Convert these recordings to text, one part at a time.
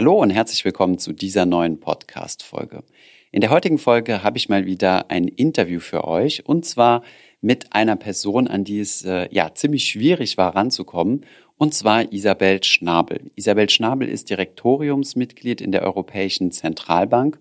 Hallo und herzlich willkommen zu dieser neuen Podcast-Folge. In der heutigen Folge habe ich mal wieder ein Interview für euch und zwar mit einer Person, an die es äh, ja ziemlich schwierig war ranzukommen, und zwar Isabel Schnabel. Isabel Schnabel ist Direktoriumsmitglied in der Europäischen Zentralbank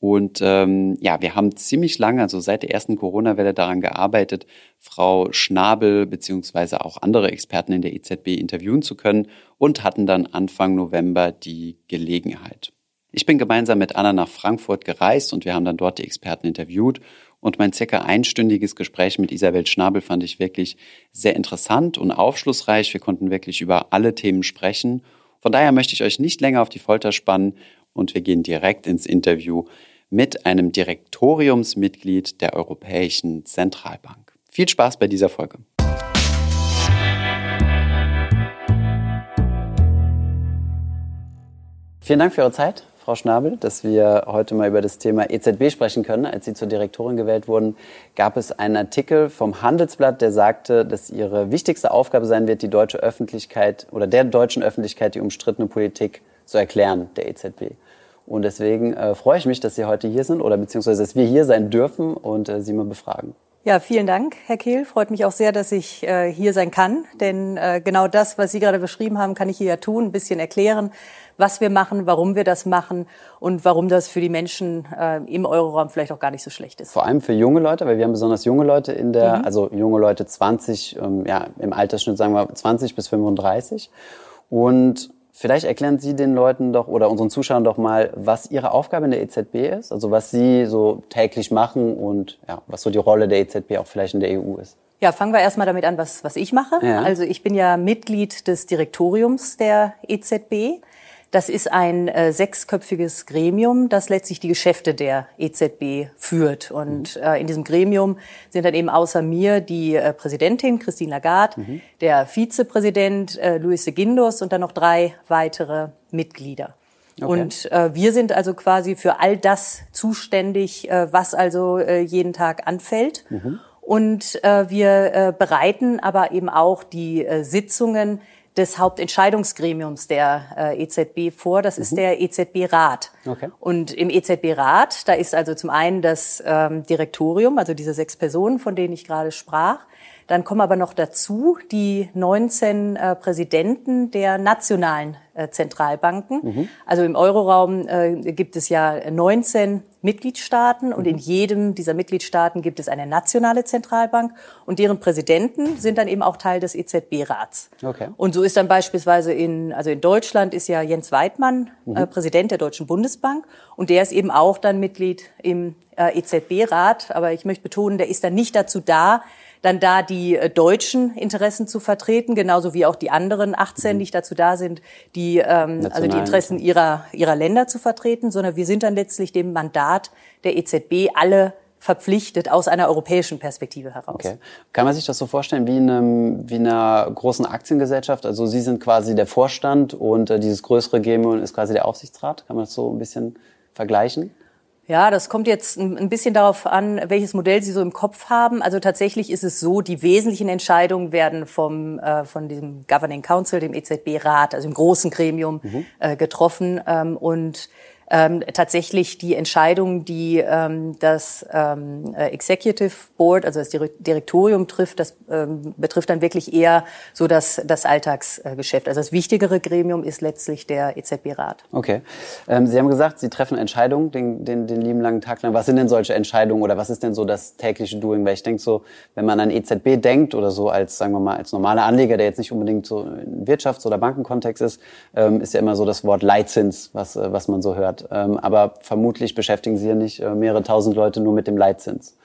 und ähm, ja, wir haben ziemlich lange, also seit der ersten Corona-Welle daran gearbeitet, Frau Schnabel beziehungsweise auch andere Experten in der EZB interviewen zu können und hatten dann Anfang November die Gelegenheit. Ich bin gemeinsam mit Anna nach Frankfurt gereist und wir haben dann dort die Experten interviewt. Und mein circa einstündiges Gespräch mit Isabel Schnabel fand ich wirklich sehr interessant und aufschlussreich. Wir konnten wirklich über alle Themen sprechen. Von daher möchte ich euch nicht länger auf die Folter spannen und wir gehen direkt ins Interview mit einem Direktoriumsmitglied der Europäischen Zentralbank. Viel Spaß bei dieser Folge. Vielen Dank für Ihre Zeit, Frau Schnabel, dass wir heute mal über das Thema EZB sprechen können. Als Sie zur Direktorin gewählt wurden, gab es einen Artikel vom Handelsblatt, der sagte, dass Ihre wichtigste Aufgabe sein wird, die deutsche Öffentlichkeit oder der deutschen Öffentlichkeit die umstrittene Politik zu erklären, der EZB. Und deswegen äh, freue ich mich, dass Sie heute hier sind oder beziehungsweise, dass wir hier sein dürfen und äh, Sie mal befragen. Ja, vielen Dank, Herr Kehl. Freut mich auch sehr, dass ich äh, hier sein kann. Denn äh, genau das, was Sie gerade beschrieben haben, kann ich hier ja tun, ein bisschen erklären, was wir machen, warum wir das machen und warum das für die Menschen äh, im Euroraum vielleicht auch gar nicht so schlecht ist. Vor allem für junge Leute, weil wir haben besonders junge Leute in der, mhm. also junge Leute 20, ähm, ja, im Altersschnitt sagen wir 20 bis 35. Und Vielleicht erklären Sie den Leuten doch oder unseren Zuschauern doch mal, was Ihre Aufgabe in der EZB ist, also was Sie so täglich machen und ja, was so die Rolle der EZB auch vielleicht in der EU ist. Ja, fangen wir erstmal damit an, was, was ich mache. Ja. Also ich bin ja Mitglied des Direktoriums der EZB. Das ist ein äh, sechsköpfiges Gremium, das letztlich die Geschäfte der EZB führt. Und mhm. äh, in diesem Gremium sind dann eben außer mir die äh, Präsidentin Christine Lagarde, mhm. der Vizepräsident äh, Luis de Guindos und dann noch drei weitere Mitglieder. Okay. Und äh, wir sind also quasi für all das zuständig, äh, was also äh, jeden Tag anfällt. Mhm. Und äh, wir äh, bereiten aber eben auch die äh, Sitzungen des Hauptentscheidungsgremiums der äh, EZB vor. Das mhm. ist der EZB-Rat. Okay. Und im EZB-Rat, da ist also zum einen das ähm, Direktorium, also diese sechs Personen, von denen ich gerade sprach. Dann kommen aber noch dazu die 19 äh, Präsidenten der nationalen äh, Zentralbanken. Mhm. Also im Euroraum äh, gibt es ja 19 Mitgliedstaaten und in mhm. jedem dieser Mitgliedstaaten gibt es eine nationale Zentralbank und deren Präsidenten sind dann eben auch Teil des EZB-Rats. Okay. Und so ist dann beispielsweise in, also in Deutschland ist ja Jens Weidmann mhm. äh, Präsident der Deutschen Bundesbank und der ist eben auch dann Mitglied im äh, EZB-Rat. Aber ich möchte betonen, der ist dann nicht dazu da, dann da die äh, deutschen Interessen zu vertreten, genauso wie auch die anderen 18 mhm. nicht dazu da sind, die ähm, also die Interessen ihrer ihrer Länder zu vertreten, sondern wir sind dann letztlich dem Mandat der EZB alle verpflichtet aus einer europäischen Perspektive heraus. Okay. Kann man sich das so vorstellen wie, in einem, wie einer großen Aktiengesellschaft? Also Sie sind quasi der Vorstand und äh, dieses größere Gremium ist quasi der Aufsichtsrat. Kann man das so ein bisschen vergleichen? Ja, das kommt jetzt ein bisschen darauf an, welches Modell Sie so im Kopf haben. Also tatsächlich ist es so, die wesentlichen Entscheidungen werden vom, äh, von diesem Governing Council, dem EZB-Rat, also im großen Gremium, mhm. äh, getroffen. Ähm, und ähm, tatsächlich die Entscheidung, die ähm, das ähm, äh, Executive Board, also das Direktorium trifft, das ähm, betrifft dann wirklich eher so das, das Alltagsgeschäft. Also das wichtigere Gremium ist letztlich der EZB-Rat. Okay. Ähm, Sie haben gesagt, Sie treffen Entscheidungen den, den, den lieben langen Tag lang. Was sind denn solche Entscheidungen oder was ist denn so das tägliche Doing? Weil ich denke so, wenn man an EZB denkt oder so als, sagen wir mal, als normaler Anleger, der jetzt nicht unbedingt so in Wirtschafts- oder Bankenkontext ist, ähm, ist ja immer so das Wort Leitzins, was, äh, was man so hört. Ähm, aber vermutlich beschäftigen Sie ja nicht äh, mehrere tausend Leute nur mit dem Leitzins.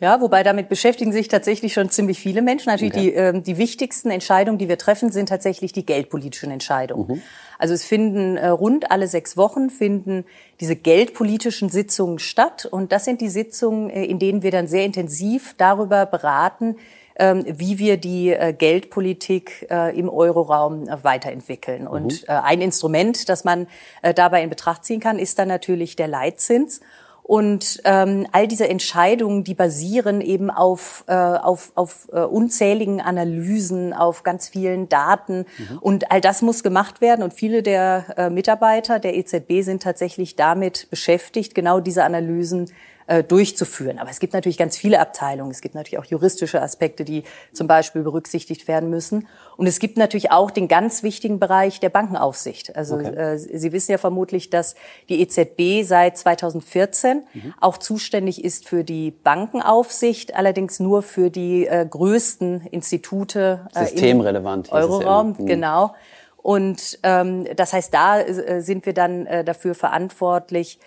Ja, wobei damit beschäftigen sich tatsächlich schon ziemlich viele Menschen. Natürlich okay. die, äh, die wichtigsten Entscheidungen, die wir treffen, sind tatsächlich die geldpolitischen Entscheidungen. Mhm. Also es finden äh, rund alle sechs Wochen finden diese geldpolitischen Sitzungen statt. Und das sind die Sitzungen, äh, in denen wir dann sehr intensiv darüber beraten, ähm, wie wir die äh, Geldpolitik äh, im Euroraum äh, weiterentwickeln. Und mhm. ein Instrument, das man dabei in Betracht ziehen kann, ist dann natürlich der Leitzins. Und ähm, all diese Entscheidungen, die basieren eben auf, äh, auf, auf äh, unzähligen Analysen, auf ganz vielen Daten. Mhm. Und all das muss gemacht werden. Und viele der äh, Mitarbeiter der EZB sind tatsächlich damit beschäftigt, genau diese Analysen äh, durchzuführen. Aber es gibt natürlich ganz viele Abteilungen. Es gibt natürlich auch juristische Aspekte, die zum Beispiel berücksichtigt werden müssen. Und es gibt natürlich auch den ganz wichtigen Bereich der Bankenaufsicht. Also okay. äh, Sie wissen ja vermutlich, dass die EZB seit 2014 mhm. auch zuständig ist für die Bankenaufsicht, allerdings nur für die äh, größten Institute äh, Systemrelevant im Euroraum. Ja mhm. genau. Und ähm, das heißt, da äh, sind wir dann äh, dafür verantwortlich,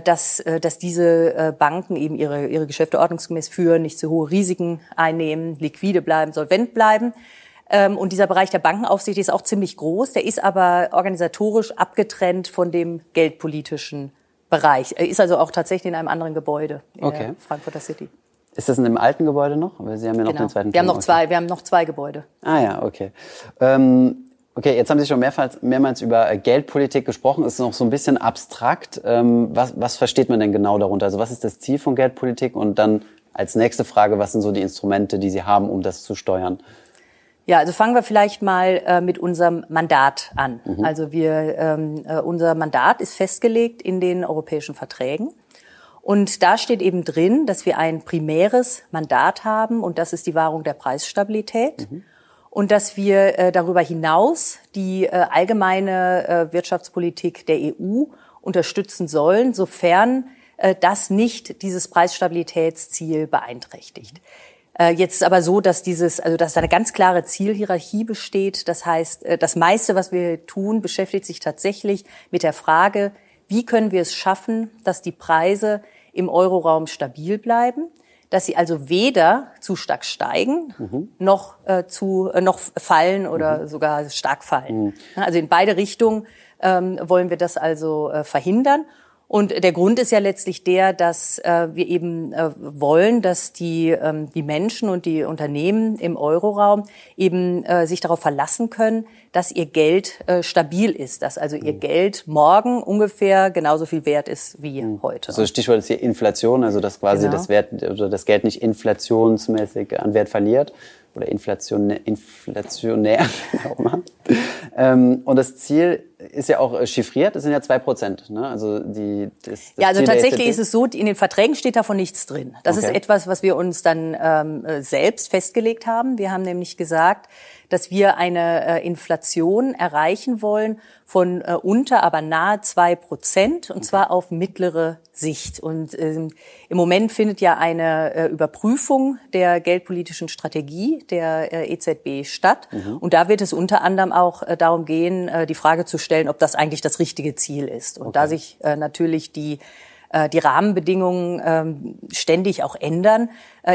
dass, äh, dass diese äh, Banken eben ihre, ihre Geschäfte ordnungsgemäß führen, nicht zu hohe Risiken einnehmen, liquide bleiben, solvent bleiben. Ähm, und dieser Bereich der Bankenaufsicht ist auch ziemlich groß. Der ist aber organisatorisch abgetrennt von dem geldpolitischen Bereich. Er ist also auch tatsächlich in einem anderen Gebäude in okay. Frankfurter City. Ist das in dem alten Gebäude noch? Weil Sie haben ja noch genau. den zweiten. Wir haben noch zwei. Wir haben noch zwei Gebäude. Ah ja, okay. Ähm Okay, jetzt haben Sie schon mehrmals, mehrmals über äh, Geldpolitik gesprochen. Ist noch so ein bisschen abstrakt. Ähm, was, was versteht man denn genau darunter? Also was ist das Ziel von Geldpolitik? Und dann als nächste Frage, was sind so die Instrumente, die Sie haben, um das zu steuern? Ja, also fangen wir vielleicht mal äh, mit unserem Mandat an. Mhm. Also wir, ähm, äh, unser Mandat ist festgelegt in den europäischen Verträgen. Und da steht eben drin, dass wir ein primäres Mandat haben und das ist die Wahrung der Preisstabilität. Mhm und dass wir äh, darüber hinaus die äh, allgemeine äh, Wirtschaftspolitik der EU unterstützen sollen, sofern äh, das nicht dieses Preisstabilitätsziel beeinträchtigt. Äh, jetzt ist aber so, dass dieses, also dass eine ganz klare Zielhierarchie besteht. Das heißt, äh, das meiste, was wir tun, beschäftigt sich tatsächlich mit der Frage, wie können wir es schaffen, dass die Preise im Euroraum stabil bleiben dass sie also weder zu stark steigen mhm. noch äh, zu äh, noch fallen oder mhm. sogar stark fallen. Mhm. Also in beide Richtungen ähm, wollen wir das also äh, verhindern. Und der Grund ist ja letztlich der, dass äh, wir eben äh, wollen, dass die, ähm, die Menschen und die Unternehmen im Euroraum eben äh, sich darauf verlassen können, dass ihr Geld äh, stabil ist, dass also ihr mhm. Geld morgen ungefähr genauso viel wert ist wie mhm. heute. Also Stichwort ist hier Inflation, also dass quasi genau. das, Wert, also das Geld nicht inflationsmäßig an Wert verliert oder inflationär, inflationär. Ähm, und das Ziel ist ja auch äh, chiffriert, das sind ja zwei Prozent. Ne? Also die, das, das ja, also Ziel tatsächlich ist es so, in den Verträgen steht davon nichts drin. Das okay. ist etwas, was wir uns dann ähm, äh, selbst festgelegt haben. Wir haben nämlich gesagt, dass wir eine äh, Inflation erreichen wollen von äh, unter, aber nahe zwei Prozent, und zwar auf mittlere Sicht. Und ähm, im Moment findet ja eine äh, Überprüfung der geldpolitischen Strategie der äh, EZB statt. Mhm. Und da wird es unter anderem auch äh, darum gehen, äh, die Frage zu stellen, ob das eigentlich das richtige Ziel ist. Und okay. da sich natürlich die die Rahmenbedingungen ähm, ständig auch ändern,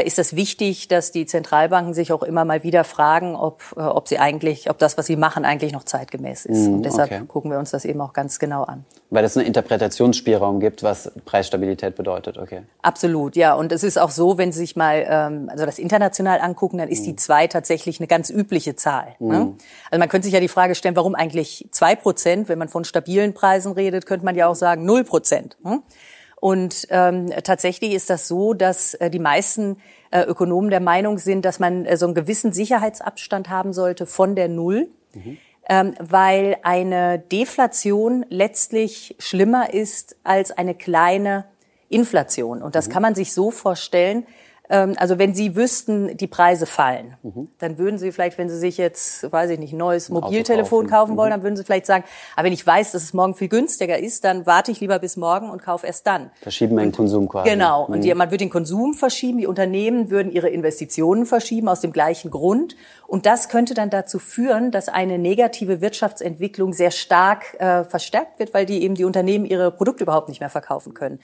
ist es wichtig, dass die Zentralbanken sich auch immer mal wieder fragen, ob, äh, ob sie eigentlich, ob das, was sie machen, eigentlich noch zeitgemäß ist. Mm, Und deshalb okay. gucken wir uns das eben auch ganz genau an. Weil es einen Interpretationsspielraum gibt, was Preisstabilität bedeutet, okay. Absolut, ja. Und es ist auch so, wenn Sie sich mal ähm, also das international angucken, dann ist mm. die zwei tatsächlich eine ganz übliche Zahl. Mm. Ne? Also man könnte sich ja die Frage stellen, warum eigentlich zwei Prozent? Wenn man von stabilen Preisen redet, könnte man ja auch sagen null Prozent. Ne? Und ähm, tatsächlich ist das so, dass äh, die meisten äh, Ökonomen der Meinung sind, dass man äh, so einen gewissen Sicherheitsabstand haben sollte von der Null. Mhm. Ähm, weil eine Deflation letztlich schlimmer ist als eine kleine Inflation. Und das mhm. kann man sich so vorstellen, also wenn Sie wüssten, die Preise fallen, mhm. dann würden Sie vielleicht, wenn Sie sich jetzt, weiß ich nicht, ein neues Mobiltelefon kaufen. kaufen wollen, mhm. dann würden Sie vielleicht sagen, aber wenn ich weiß, dass es morgen viel günstiger ist, dann warte ich lieber bis morgen und kaufe erst dann. Verschieben meinen Konsum quasi. Genau. Und die, mhm. man würde den Konsum verschieben, die Unternehmen würden ihre Investitionen verschieben aus dem gleichen Grund. Und das könnte dann dazu führen, dass eine negative Wirtschaftsentwicklung sehr stark äh, verstärkt wird, weil die eben die Unternehmen ihre Produkte überhaupt nicht mehr verkaufen können.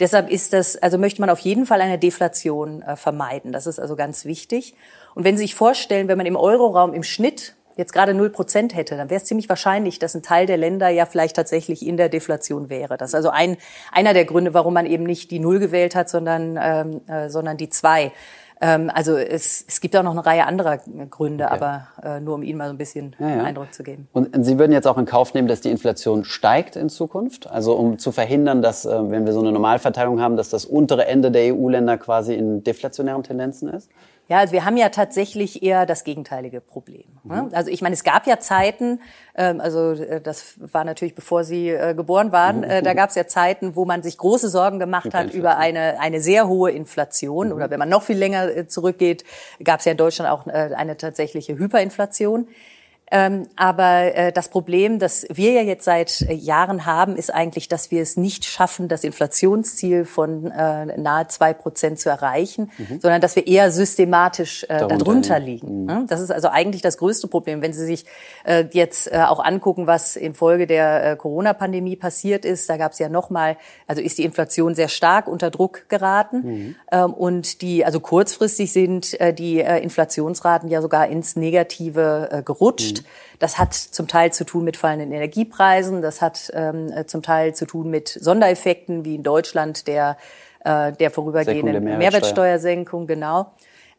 Deshalb ist das, also möchte man auf jeden Fall eine Deflation äh, vermeiden. Das ist also ganz wichtig. Und wenn Sie sich vorstellen, wenn man im Euroraum im Schnitt jetzt gerade null Prozent hätte, dann wäre es ziemlich wahrscheinlich, dass ein Teil der Länder ja vielleicht tatsächlich in der Deflation wäre. Das ist also ein, einer der Gründe, warum man eben nicht die Null gewählt hat, sondern, ähm, äh, sondern die zwei. Ähm, also es, es gibt auch noch eine Reihe anderer Gründe, okay. aber äh, nur um Ihnen mal so ein bisschen ja, ja. Eindruck zu geben. Und Sie würden jetzt auch in Kauf nehmen, dass die Inflation steigt in Zukunft? Also um zu verhindern, dass, äh, wenn wir so eine Normalverteilung haben, dass das untere Ende der EU-Länder quasi in deflationären Tendenzen ist? Ja, also wir haben ja tatsächlich eher das gegenteilige Problem. Ne? Mhm. Also ich meine, es gab ja Zeiten, ähm, also äh, das war natürlich bevor Sie äh, geboren waren, mhm. äh, da gab es ja Zeiten, wo man sich große Sorgen gemacht hat über eine, eine sehr hohe Inflation. Mhm. Oder wenn man noch viel länger äh, zurückgeht, gab es ja in Deutschland auch äh, eine tatsächliche Hyperinflation. Ähm, aber äh, das Problem, das wir ja jetzt seit äh, Jahren haben, ist eigentlich, dass wir es nicht schaffen, das Inflationsziel von äh, nahe zwei Prozent zu erreichen, mhm. sondern dass wir eher systematisch äh, darunter, darunter liegen. Mhm. Das ist also eigentlich das größte Problem. Wenn Sie sich äh, jetzt äh, auch angucken, was infolge der äh, Corona-Pandemie passiert ist, da gab es ja nochmal, also ist die Inflation sehr stark unter Druck geraten. Mhm. Ähm, und die, also kurzfristig sind äh, die äh, Inflationsraten ja sogar ins Negative äh, Das hat zum Teil zu tun mit fallenden Energiepreisen. Das hat ähm, äh, zum Teil zu tun mit Sondereffekten wie in Deutschland der, äh, der vorübergehenden Mehrwertsteuer. Mehrwertsteuersenkung, genau.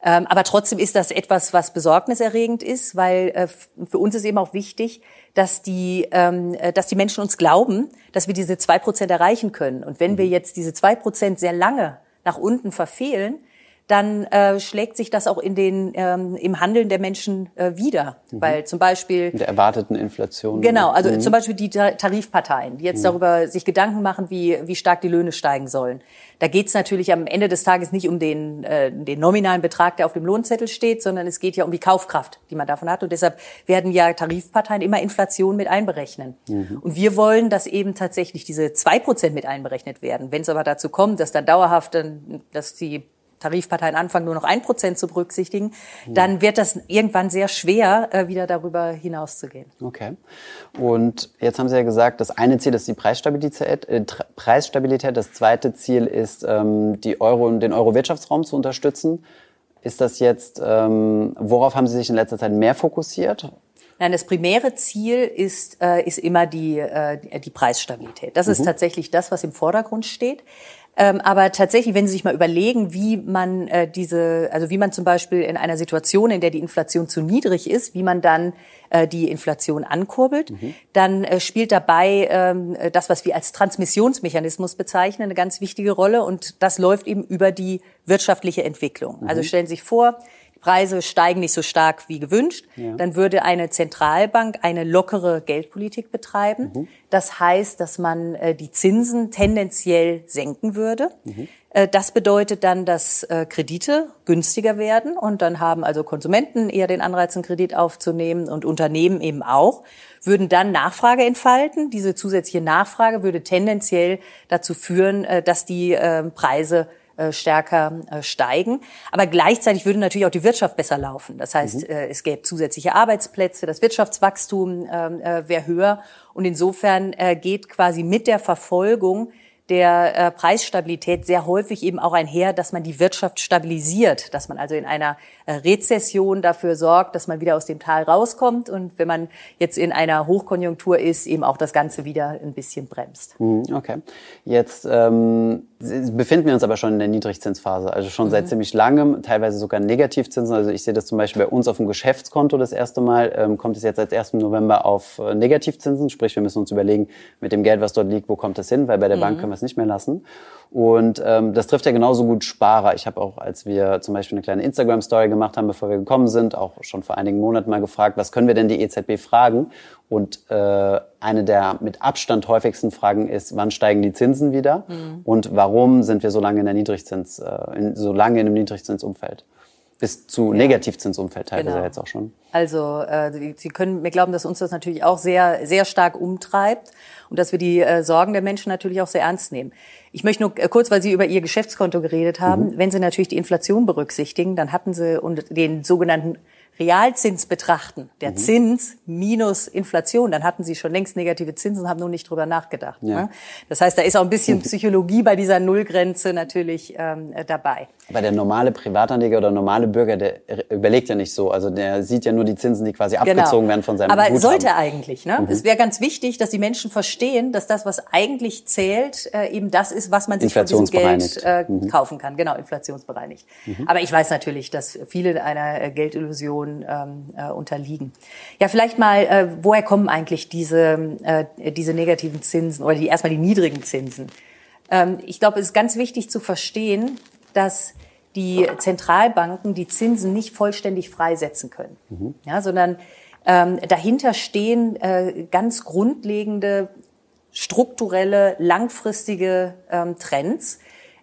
Ähm, aber trotzdem ist das etwas, was besorgniserregend ist, weil äh, für uns ist eben auch wichtig, dass die, ähm, äh, dass die Menschen uns glauben, dass wir diese zwei Prozent erreichen können. Und wenn mhm. wir jetzt diese zwei Prozent sehr lange nach unten verfehlen, dann äh, schlägt sich das auch in den, ähm, im Handeln der Menschen äh, wieder. Mhm. Weil zum Beispiel... Der erwarteten Inflation. Genau, also mhm. zum Beispiel die Tarifparteien, die jetzt mhm. darüber sich Gedanken machen, wie, wie stark die Löhne steigen sollen. Da geht es natürlich am Ende des Tages nicht um den, äh, den nominalen Betrag, der auf dem Lohnzettel steht, sondern es geht ja um die Kaufkraft, die man davon hat. Und deshalb werden ja Tarifparteien immer Inflation mit einberechnen. Mhm. Und wir wollen, dass eben tatsächlich diese zwei Prozent mit einberechnet werden. Wenn es aber dazu kommt, dass dann dauerhaft, dass die Tarifparteien anfangen, nur noch ein Prozent zu berücksichtigen, dann wird das irgendwann sehr schwer, äh, wieder darüber hinauszugehen. Okay. Und jetzt haben Sie ja gesagt, das eine Ziel ist die Preisstabilität. Äh, Preisstabilität. Das zweite Ziel ist, ähm, die Euro, den Euro-Wirtschaftsraum zu unterstützen. Ist das jetzt, ähm, worauf haben Sie sich in letzter Zeit mehr fokussiert? Nein, das primäre Ziel ist, äh, ist immer die, äh, die Preisstabilität. Das mhm. ist tatsächlich das, was im Vordergrund steht. Ähm, aber tatsächlich, wenn Sie sich mal überlegen, wie man äh, diese, also wie man zum Beispiel in einer Situation, in der die Inflation zu niedrig ist, wie man dann äh, die Inflation ankurbelt, mhm. dann äh, spielt dabei ähm, das, was wir als Transmissionsmechanismus bezeichnen, eine ganz wichtige Rolle. Und das läuft eben über die wirtschaftliche Entwicklung. Also mhm. Also stellen Sie sich vor, Preise steigen nicht so stark wie gewünscht, ja. dann würde eine Zentralbank eine lockere Geldpolitik betreiben. Mhm. Das heißt, dass man äh, die Zinsen tendenziell senken würde. Mhm. Äh, das bedeutet dann, dass äh, Kredite günstiger werden und dann haben also Konsumenten eher den Anreiz, einen Kredit aufzunehmen und Unternehmen eben auch, würden dann Nachfrage entfalten. Diese zusätzliche Nachfrage würde tendenziell dazu führen, äh, dass die äh, Preise stärker äh, steigen. Aber gleichzeitig würde natürlich auch die Wirtschaft besser laufen. Das heißt, mhm. Äh, es gäbe zusätzliche Arbeitsplätze, das Wirtschaftswachstum ähm, wäre höher. Und insofern geht quasi mit der Verfolgung der äh, Preisstabilität sehr häufig eben auch einher, dass man die Wirtschaft stabilisiert, dass man also in einer äh, Rezession dafür sorgt, dass man wieder aus dem Tal rauskommt und wenn man jetzt in einer Hochkonjunktur ist, eben auch das Ganze wieder ein bisschen bremst. Mhm, okay. Jetzt ähm, befinden wir uns aber schon in der Niedrigzinsphase, also schon mhm. seit ziemlich langem, teilweise sogar Negativzinsen. Also ich sehe das zum Beispiel bei uns auf dem Geschäftskonto das erste Mal, ähm, kommt es jetzt seit 1. November auf äh, Negativzinsen, sprich wir müssen uns überlegen, mit dem Geld, was dort liegt, wo kommt das hin, weil bei der mhm. Bank wir es nicht mehr lassen. Und ähm, das trifft ja genauso gut Sparer. Ich habe auch, als wir zum Beispiel eine kleine Instagram-Story gemacht haben, bevor wir gekommen sind, auch schon vor einigen Monaten mal gefragt, was können wir denn die EZB fragen? Und äh, eine der mit Abstand häufigsten Fragen ist, wann steigen die Zinsen wieder? Mhm. Und warum sind wir so lange in der Niedrigzins, äh, in, so lange in einem Niedrigzinsumfeld? Bis zu ja. Negativzinsumfeld teilweise genau. jetzt auch schon. Also äh, Sie können mir glauben, dass uns das natürlich auch sehr sehr stark umtreibt und dass wir die äh, Sorgen der Menschen natürlich auch sehr ernst nehmen. Ich möchte nur äh, kurz, weil Sie über Ihr Geschäftskonto geredet haben, mhm. wenn Sie natürlich die Inflation berücksichtigen, dann hatten Sie und den sogenannten Realzins betrachten, der mhm. Zins minus Inflation, dann hatten sie schon längst negative Zinsen, haben nur nicht drüber nachgedacht. Ja. Ne? Das heißt, da ist auch ein bisschen Psychologie bei dieser Nullgrenze natürlich ähm, dabei. Aber der normale Privatanleger oder normale Bürger, der überlegt ja nicht so. Also der sieht ja nur die Zinsen, die quasi genau. abgezogen werden von seinem Aber Guthaben. sollte eigentlich. Ne? Mhm. Es wäre ganz wichtig, dass die Menschen verstehen, dass das, was eigentlich zählt, äh, eben das ist, was man sich von diesem Geld äh, mhm. kaufen kann. Genau, inflationsbereinigt. Mhm. Aber ich weiß natürlich, dass viele einer äh, Geldillusion ähm, äh, unterliegen. Ja, vielleicht mal, äh, woher kommen eigentlich diese, äh, diese negativen Zinsen oder die erstmal die niedrigen Zinsen? Ähm, ich glaube, es ist ganz wichtig zu verstehen, dass die Zentralbanken die Zinsen nicht vollständig freisetzen können, mhm. ja, sondern ähm, dahinter stehen äh, ganz grundlegende strukturelle, langfristige ähm, Trends,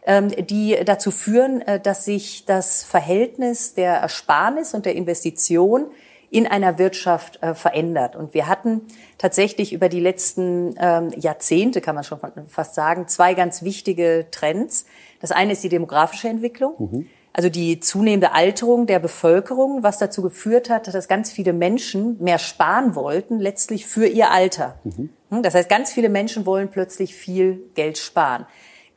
die dazu führen, äh, dass sich das Verhältnis der Ersparnis und der Investition in einer Wirtschaft äh, verändert. Und wir hatten tatsächlich über die letzten ähm, Jahrzehnte, kann man schon fast sagen, zwei ganz wichtige Trends. Das eine ist die demografische Entwicklung. Mhm. Also die zunehmende Alterung der Bevölkerung, was dazu geführt hat, dass ganz viele Menschen mehr sparen wollten, letztlich für ihr Alter. Mhm. Hm, das heißt, ganz viele Menschen wollen plötzlich viel Geld sparen.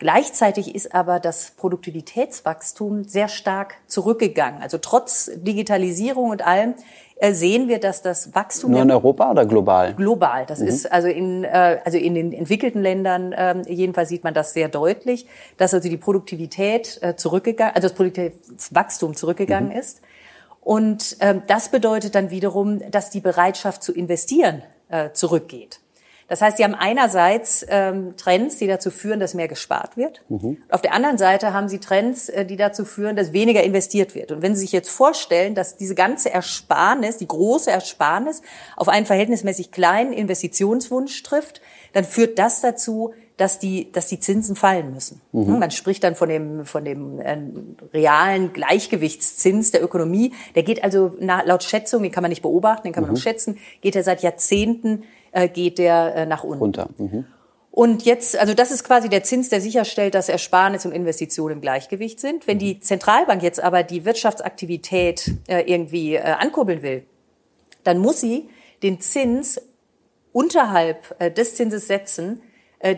Gleichzeitig ist aber das Produktivitätswachstum sehr stark zurückgegangen. Also trotz Digitalisierung und allem äh, sehen wir, dass das Wachstum nur in Europa oder global? Global. Das mhm. ist also in äh, also in den entwickelten Ländern äh, jedenfalls sieht man das sehr deutlich, dass also die Produktivität äh, zurückgegangen, also das Produktivitätswachstum zurückgegangen mhm. ist. Und ähm, das bedeutet dann wiederum, dass die Bereitschaft zu investieren zurückgeht. Das heißt, sie haben einerseits ähm, Trends, die dazu führen, dass mehr gespart wird. Mhm. Auf der anderen Seite haben sie Trends, äh, die dazu führen, dass weniger investiert wird. Und wenn Sie sich jetzt vorstellen, dass diese ganze Ersparnis, die große Ersparnis, auf einen verhältnismäßig kleinen Investitionswunsch trifft, dann führt das dazu, dass die, dass die Zinsen fallen müssen. Mhm. Man spricht dann von dem, von dem äh, realen Gleichgewichtszins der Ökonomie. Der geht also na, laut Schätzung, den kann man nicht beobachten, den kann man mhm. nur schätzen, geht er seit Jahrzehnten äh, geht der äh, nach unten. Runter. Mhm. Und jetzt, also das ist quasi der Zins, der sicherstellt, dass Ersparnis und Investitionen im Gleichgewicht sind. Wenn die Zentralbank jetzt aber die Wirtschaftsaktivität äh, irgendwie äh, ankurbeln will, dann muss sie den Zins unterhalb äh, des Zinses setzen,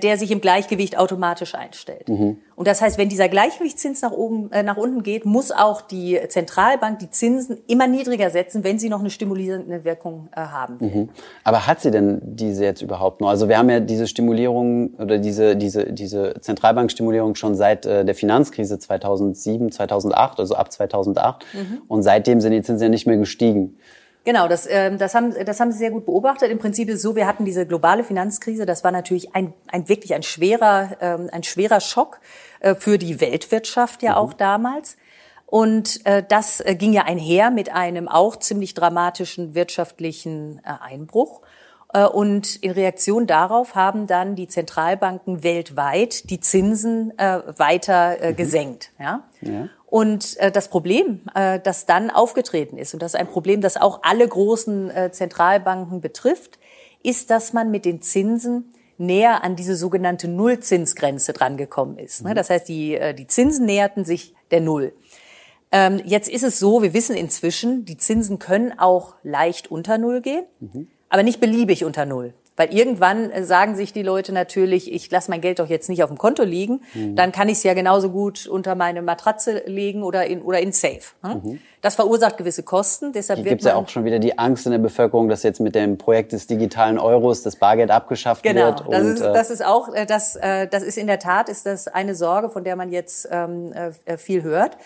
der sich im Gleichgewicht automatisch einstellt. Mhm. Und das heißt, wenn dieser Gleichgewichtszins nach oben, äh, nach unten geht, muss auch die Zentralbank die Zinsen immer niedriger setzen, wenn sie noch eine stimulierende Wirkung äh, haben. Mhm. Aber hat sie denn diese jetzt überhaupt noch? Also wir haben ja diese Stimulierung oder diese, diese, diese Zentralbankstimulierung schon seit äh, der Finanzkrise 2007, 2008, also ab 2008. Mhm. Und seitdem sind die Zinsen ja nicht mehr gestiegen. Genau, das, ähm, das, haben, das haben Sie sehr gut beobachtet. Im Prinzip ist es so, wir hatten diese globale Finanzkrise. Das war natürlich ein, ein wirklich ein schwerer, ähm, ein schwerer Schock äh, für die Weltwirtschaft ja mhm. auch damals. Und äh, das äh, ging ja einher mit einem auch ziemlich dramatischen wirtschaftlichen äh, Einbruch. Äh, und in Reaktion darauf haben dann die Zentralbanken weltweit die Zinsen äh, weiter äh, mhm. gesenkt. Ja? ja. Und äh, das Problem, äh, das dann aufgetreten ist, und das ist ein Problem, das auch alle großen äh, Zentralbanken betrifft, ist, dass man mit den Zinsen näher an diese sogenannte Nullzinsgrenze drangekommen ist. Ne? Mhm. Das heißt, die, äh, die Zinsen näherten sich der Null. Ähm, jetzt ist es so, wir wissen inzwischen, die Zinsen können auch leicht unter Null gehen, mhm. aber nicht beliebig unter Null. Weil irgendwann äh, sagen sich die Leute natürlich, ich lasse mein Geld doch jetzt nicht auf dem Konto liegen, mhm. dann kann ich es ja genauso gut unter meine Matratze legen oder in oder in Safe. Hm? Mhm. Das verursacht gewisse Kosten. Deshalb gibt es ja auch schon wieder die Angst in der Bevölkerung, dass jetzt mit dem Projekt des digitalen Euros das Bargeld abgeschafft genau, wird. Genau, das, ist, äh, das ist auch, äh, das, das ist in der Tat ist das eine Sorge, von der man jetzt ähm, viel hört.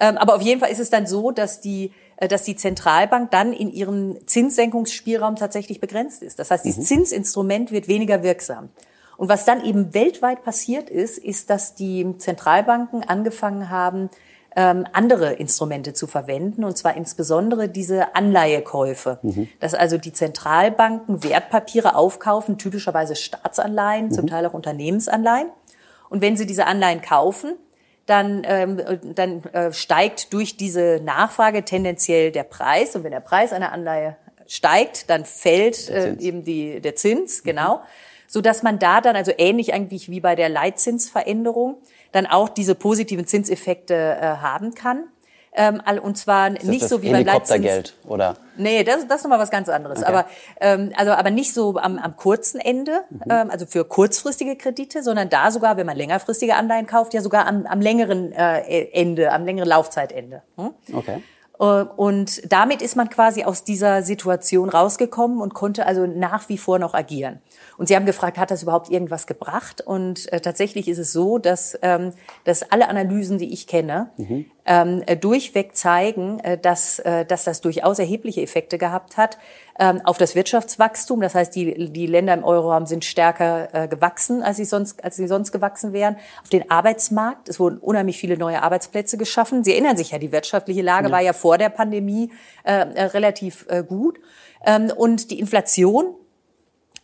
Ähm, aber auf jeden Fall ist es dann so, dass die dass die Zentralbank dann in ihrem Zinssenkungsspielraum tatsächlich begrenzt ist. Das heißt, dieses mhm. Zinsinstrument wird weniger wirksam. Und was dann eben weltweit passiert ist, ist, dass die Zentralbanken angefangen haben, ähm, andere Instrumente zu verwenden, und zwar insbesondere diese Anleihekäufe. Mhm. Dass also die Zentralbanken Wertpapiere aufkaufen, typischerweise Staatsanleihen, mhm. zum Teil auch Unternehmensanleihen. Und wenn sie diese Anleihen kaufen, dann, ähm, dann äh, steigt durch diese Nachfrage tendenziell der Preis. Und wenn der Preis einer Anleihe steigt, dann fällt äh, eben die, der Zins, mhm. genau. So dass man da dann, also ähnlich eigentlich wie bei der Leitzinsveränderung, dann auch diese positiven Zinseffekte äh, haben kann. Ähm, und zwar ist nicht das so wie beim Helikoptergeld oder? Nee, das, das ist nochmal was ganz anderes. Okay. Aber, ähm, also, aber nicht so am, am kurzen Ende, mhm. ähm, also für kurzfristige Kredite, sondern da sogar, wenn man längerfristige Anleihen kauft, ja sogar am, am längeren äh, Ende, am längeren Laufzeitende. Hm? Okay. Äh, und damit ist man quasi aus dieser Situation rausgekommen und konnte also nach wie vor noch agieren. Und Sie haben gefragt, hat das überhaupt irgendwas gebracht? Und äh, tatsächlich ist es so, dass, ähm, dass alle Analysen, die ich kenne, mhm. Ähm, äh, durchweg zeigen, äh, dass, äh, dass das durchaus erhebliche Effekte gehabt hat ähm, auf das Wirtschaftswachstum. Das heißt, die, die Länder im Euroraum sind stärker äh, gewachsen, als sie, sonst, als sie sonst gewachsen wären. Auf den Arbeitsmarkt, es wurden unheimlich viele neue Arbeitsplätze geschaffen. Sie erinnern sich ja, die wirtschaftliche Lage ja. war ja vor der Pandemie äh, äh relativ äh, gut. Ähm, und die Inflation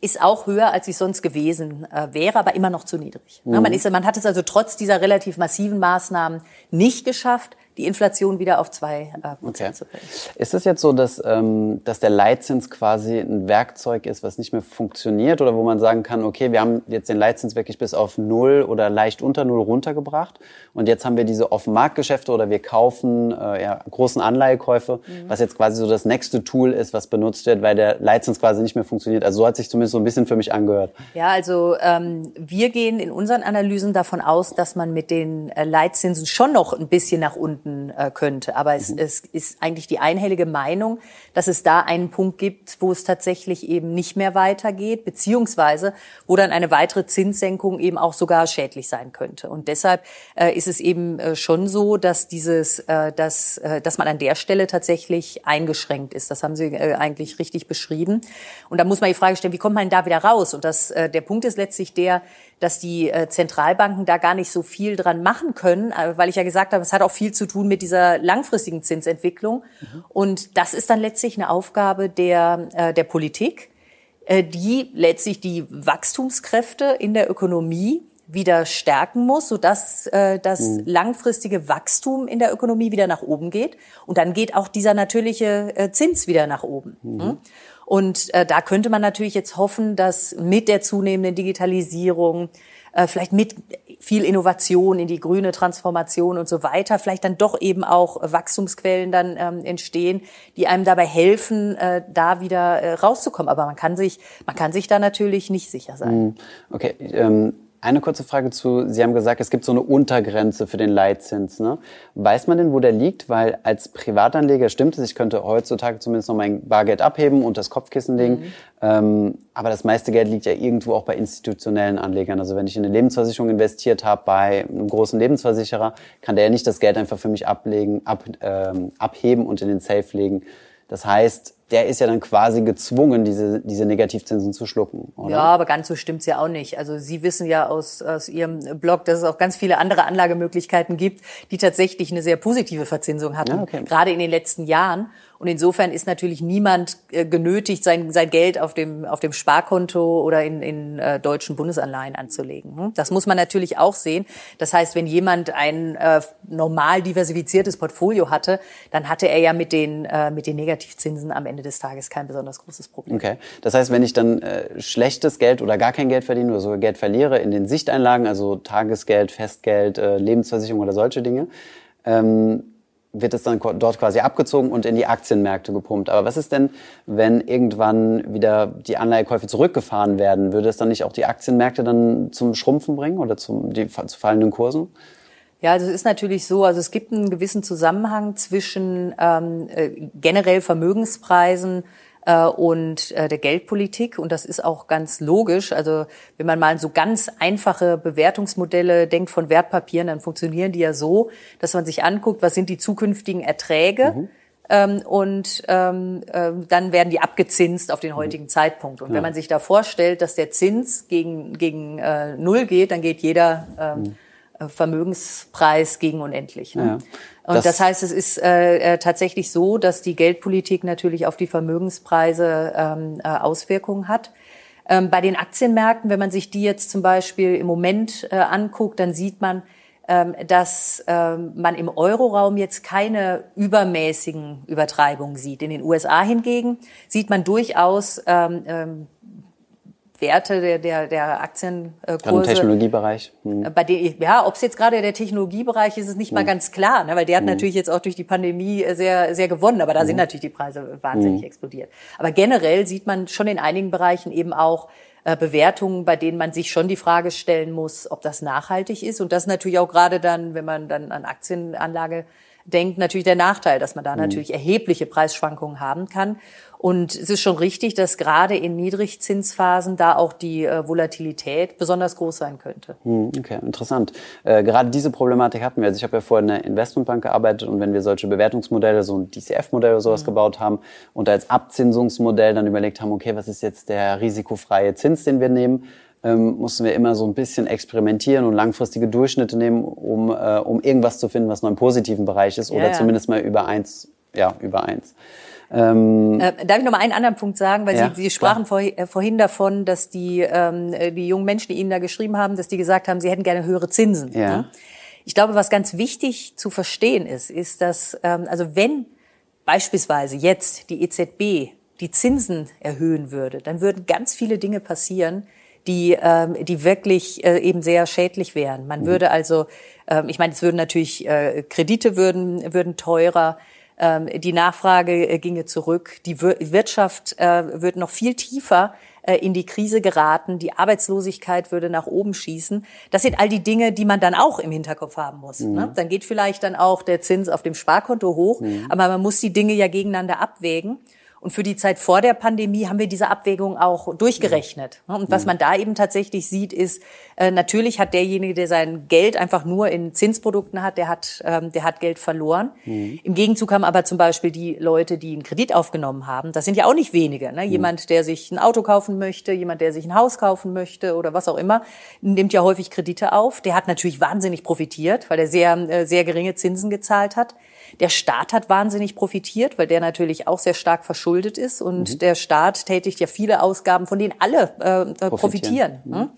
ist auch höher, als sie sonst gewesen äh, wäre, aber immer noch zu niedrig. Mhm. Man, ist, man hat es also trotz dieser relativ massiven Maßnahmen nicht geschafft, die Inflation wieder auf zwei äh, Prozent okay. zu bringen. Ist es jetzt so, dass, ähm, dass der Leitzins quasi ein Werkzeug ist, was nicht mehr funktioniert oder wo man sagen kann, okay, wir haben jetzt den Leitzins wirklich bis auf null oder leicht unter null runtergebracht und jetzt haben wir diese Offen-Marktgeschäfte oder wir kaufen äh, ja, großen Anleihekäufe, mhm. was jetzt quasi so das nächste Tool ist, was benutzt wird, weil der Leitzins quasi nicht mehr funktioniert. Also so hat sich zumindest so ein bisschen für mich angehört. Ja, also ähm, wir gehen in unseren Analysen davon aus, dass man mit den äh, Leitzinsen schon noch ein bisschen nach unten finden äh, könnte. Aber es, mhm. es ist eigentlich die einhellige Meinung, dass es da einen Punkt gibt, wo es tatsächlich eben nicht mehr weitergeht, beziehungsweise wo dann eine weitere Zinssenkung eben auch sogar schädlich sein könnte. Und deshalb äh, ist es eben äh, schon so, dass dieses, äh, dass, äh, dass man an der Stelle tatsächlich eingeschränkt ist. Das haben Sie äh, eigentlich richtig beschrieben. Und da muss man die Frage stellen, wie kommt man da wieder raus? Und das, äh, der Punkt ist letztlich der, dass die äh, Zentralbanken da gar nicht so viel dran machen können, äh, weil ich ja gesagt habe, es hat auch viel zu tun mit dieser langfristigen Zinsentwicklung. Mhm. Und das ist dann letztlich eine Aufgabe der, äh, der Politik, die letztlich die Wachstumskräfte in der Ökonomie wieder stärken muss, sodass äh, das mhm. langfristige Wachstum in der Ökonomie wieder nach oben geht. Und dann geht auch dieser natürliche äh, Zins wieder nach oben. Mhm. Hm? Und äh, da könnte man natürlich jetzt hoffen, dass mit der zunehmenden Digitalisierung, äh, vielleicht mit viel Innovation in die grüne Transformation und so weiter, vielleicht dann doch eben auch Wachstumsquellen dann ähm, entstehen, die einem dabei helfen, äh, da wieder äh, rauszukommen. Aber man kann sich, man kann sich da natürlich nicht sicher sein. Hm. Okay. Ähm eine kurze Frage zu, Sie haben gesagt, es gibt so eine Untergrenze für den Leitzins. Ne? Weiß man denn, wo der liegt? Weil als Privatanleger stimmt es, ich könnte heutzutage zumindest noch mein Bargeld abheben und das Kopfkissen legen. Mhm. Ähm, aber das meiste Geld liegt ja irgendwo auch bei institutionellen Anlegern. Also wenn ich in eine Lebensversicherung investiert habe bei einem großen Lebensversicherer, kann der ja nicht das Geld einfach für mich ablegen, ab, ähm, abheben und in den Safe legen. Das heißt, der ist ja dann quasi gezwungen, diese, diese Negativzinsen zu schlucken. Oder? Ja, aber ganz so stimmt's ja auch nicht. Also Sie wissen ja aus, aus Ihrem Blog, dass es auch ganz viele andere Anlagemöglichkeiten gibt, die tatsächlich eine sehr positive Verzinsung hatten, ja, okay. gerade in den letzten Jahren. Und insofern ist natürlich niemand äh, genötigt, sein, sein Geld auf dem, auf dem Sparkonto oder in, in äh, deutschen Bundesanleihen anzulegen. Hm? Das muss man natürlich auch sehen. Das heißt, wenn jemand ein äh, normal diversifiziertes Portfolio hatte, dann hatte er ja mit den, äh, mit den Negativzinsen am Ende des Tages kein besonders großes Problem. Okay. Das heißt, wenn ich dann äh, schlechtes Geld oder gar kein Geld verdiene oder sogar Geld verliere in den Sichteinlagen, also Tagesgeld, Festgeld, äh, Lebensversicherung oder solche Dinge, ähm, wird es dann dort quasi abgezogen und in die Aktienmärkte gepumpt. Aber was ist denn, wenn irgendwann wieder die Anleihekäufe zurückgefahren werden? Würde es dann nicht auch die Aktienmärkte dann zum Schrumpfen bringen oder zum, die, zu fallenden Kursen? Ja, also es ist natürlich so, also es gibt einen gewissen Zusammenhang zwischen ähm, äh, generell Vermögenspreisen äh, und äh, der Geldpolitik. Und das ist auch ganz logisch. Also wenn man mal so ganz einfache Bewertungsmodelle denkt von Wertpapieren, dann funktionieren die ja so, dass man sich anguckt, was sind die zukünftigen Erträge. Mhm. Ähm, und ähm, äh, dann werden die abgezinst auf den heutigen mhm. Zeitpunkt. Und ja. wenn man sich da vorstellt, dass der Zins gegen, gegen äh, Null geht, dann geht jeder ähm, mhm. Äh, Vermögenspreis gegen unendlich. Ne? Ja. Und das, das, heißt, es ist äh, äh, tatsächlich so, dass die Geldpolitik natürlich auf die Vermögenspreise ähm, äh, Auswirkungen hat. Ähm, bei den Aktienmärkten, wenn man sich die jetzt zum Beispiel im Moment äh, anguckt, dann sieht man, ähm, dass ähm, man im Euroraum jetzt keine übermäßigen Übertreibungen sieht. In den USA hingegen sieht man durchaus ähm, ähm, Werte der, der, der Aktienkurse. Im Technologiebereich. Hm. Bei der, ja, ob es jetzt gerade der Technologiebereich ist, ist nicht hm. mal ganz klar, ne? weil der hat hm. natürlich jetzt auch durch die Pandemie sehr, sehr gewonnen, aber da sind hm. natürlich die Preise wahnsinnig hm. explodiert. Aber generell sieht man schon in einigen Bereichen eben auch äh, Bewertungen, bei denen man sich schon die Frage stellen muss, ob das nachhaltig ist. Und das natürlich auch gerade dann, wenn man dann an Aktienanlage denkt, natürlich der Nachteil, dass man da mhm. natürlich erhebliche Preisschwankungen haben kann. Und es ist schon richtig, dass gerade in Niedrigzinsphasen da auch die äh, Volatilität besonders groß sein könnte. Mhm, okay, interessant. Äh, gerade diese Problematik hatten wir. Also ich habe ja vorher in der Investmentbank gearbeitet und wenn wir solche Bewertungsmodelle, so ein DCF-Modell oder sowas mhm. gebaut haben und als Abzinsungsmodell dann überlegt haben, okay, was ist jetzt der risikofreie Zins, den wir nehmen, ähm, mussten wir immer so ein bisschen experimentieren und langfristige Durchschnitte nehmen, um, äh, um irgendwas zu finden, was noch im positiven Bereich ist oder ja, zumindest mal über eins, ja, über eins. Ähm, äh, darf ich noch mal einen anderen Punkt sagen, weil ja, Sie, Sie sprachen vor, äh, vorhin davon, dass die, ähm, die jungen Menschen, die Ihnen da geschrieben haben, dass die gesagt haben, sie hätten gerne höhere Zinsen. Ja. Ne? Ich glaube, was ganz wichtig zu verstehen ist, ist, dass ähm, also wenn beispielsweise jetzt die EZB die Zinsen erhöhen würde, dann würden ganz viele Dinge passieren, die, ähm, die wirklich äh, eben sehr schädlich wären. Man mhm. würde also, ähm, ich meine, es würden natürlich äh, Kredite würden, würden teurer, die Nachfrage äh, ginge zurück, die Wir Wirtschaft äh, würde noch viel tiefer äh, in die Krise geraten, die Arbeitslosigkeit würde nach oben schießen. Das sind all die Dinge, die man dann auch im Hinterkopf haben muss. Mhm. Ne? Dann geht vielleicht dann auch der Zins auf dem Sparkonto hoch, mhm. aber man muss die Dinge ja gegeneinander abwägen. Und für die Zeit vor der Pandemie haben wir diese Abwägung auch durchgerechnet. Und was man da eben tatsächlich sieht, ist, äh, natürlich hat derjenige, der sein Geld einfach nur in Zinsprodukten hat, der hat, ähm, der hat Geld verloren. Mhm. Im Gegenzug haben aber zum Beispiel die Leute, die einen Kredit aufgenommen haben, das sind ja auch nicht wenige. Ne? Mhm. Jemand, der sich ein Auto kaufen möchte, jemand, der sich ein Haus kaufen möchte oder was auch immer, nimmt ja häufig Kredite auf. Der hat natürlich wahnsinnig profitiert, weil er sehr, äh, sehr geringe Zinsen gezahlt hat. Der Staat hat wahnsinnig profitiert, weil der natürlich auch sehr stark verschuldet ist und mhm. der Staat tätigt ja viele Ausgaben, von denen alle äh, profitieren. profitieren mhm. Ne?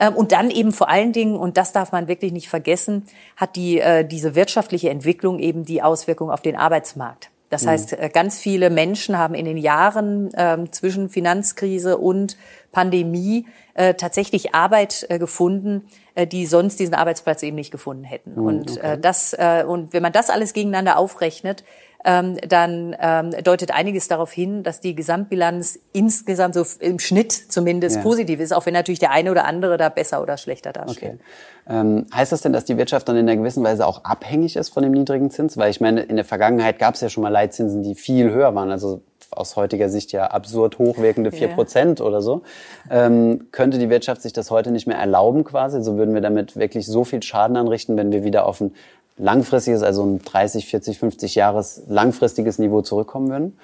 Ähm, und dann eben vor allen Dingen, und das darf man wirklich nicht vergessen, hat die, äh, diese wirtschaftliche Entwicklung eben die Auswirkung auf den Arbeitsmarkt. Das mhm. heißt, äh, ganz viele Menschen haben in den Jahren ähm, zwischen Finanzkrise und Pandemie äh, tatsächlich Arbeit äh, gefunden, äh, die sonst diesen Arbeitsplatz eben nicht gefunden hätten. Mhm, und äh, okay. das äh, und wenn man das alles gegeneinander aufrechnet, ähm, dann ähm, deutet einiges darauf hin, dass die Gesamtbilanz insgesamt so im Schnitt zumindest ja. positiv ist, auch wenn natürlich der eine oder andere da besser oder schlechter dasteht. Okay. Ähm, heißt das denn, dass die Wirtschaft dann in einer gewissen Weise auch abhängig ist von dem niedrigen Zins? Weil ich meine, in der Vergangenheit gab es ja schon mal Leitzinsen, die viel höher waren. Also aus heutiger Sicht ja absurd hochwirkende vier Prozent ja. oder so. Ähm, könnte die Wirtschaft sich das heute nicht mehr erlauben quasi? So würden wir damit wirklich so viel Schaden anrichten, wenn wir wieder auf ein langfristiges, also ein 30, 40, 50 Jahres langfristiges Niveau zurückkommen würden?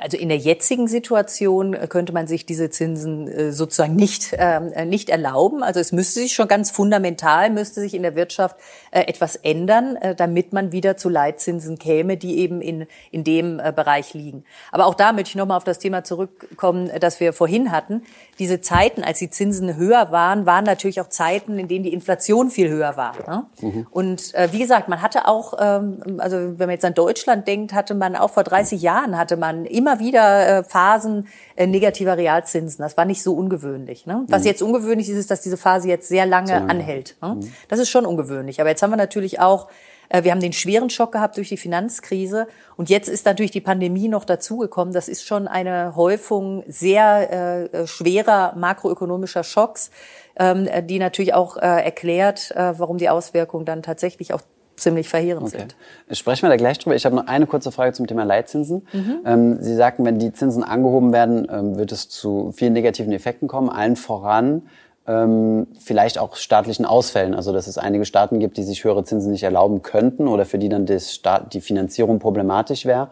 Also in der jetzigen Situation äh, könnte man sich diese Zinsen äh, sozusagen nicht, ähm, äh, nicht erlauben. Also es müsste sich schon ganz fundamental, müsste sich in der Wirtschaft etwas ändern, damit man wieder zu Leitzinsen käme, die eben in, in dem Bereich liegen. Aber auch da möchte ich nochmal auf das Thema zurückkommen, das wir vorhin hatten. Diese Zeiten, als die Zinsen höher waren, waren natürlich auch Zeiten, in denen die Inflation viel höher war. Ne? Mhm. Und wie gesagt, man hatte auch, ähm, also wenn man jetzt an Deutschland denkt, hatte man auch vor 30 Jahren hatte man immer immer wieder äh, Phasen äh, negativer Realzinsen. Das war nicht so ungewöhnlich. Ne? Was mhm. jetzt ungewöhnlich ist, ist, dass diese Phase jetzt sehr lange, sehr lange. anhält. Ne? Mhm. Das ist schon ungewöhnlich. Aber jetzt haben wir natürlich auch äh, wir haben den schweren Schock gehabt durch die Finanzkrise und jetzt ist natürlich die Pandemie noch dazugekommen. Das ist schon eine Häufung sehr äh, schwerer makroökonomischer Schocks, ähm, die natürlich auch äh, erklärt, äh, warum die Auswirkungen dann tatsächlich auch ziemlich verheerend okay. sind. Sprechen wir da gleich drüber. Ich habe noch eine kurze Frage zum Thema Leitzinsen. Mhm. Ähm, Sie sagten, wenn die Zinsen angehoben werden, ähm, wird es zu vielen negativen Effekten kommen, allen voran ähm, vielleicht auch staatlichen Ausfällen. Also dass es einige Staaten gibt, die sich höhere Zinsen nicht erlauben könnten oder für die dann Staat, die Finanzierung problematisch wäre.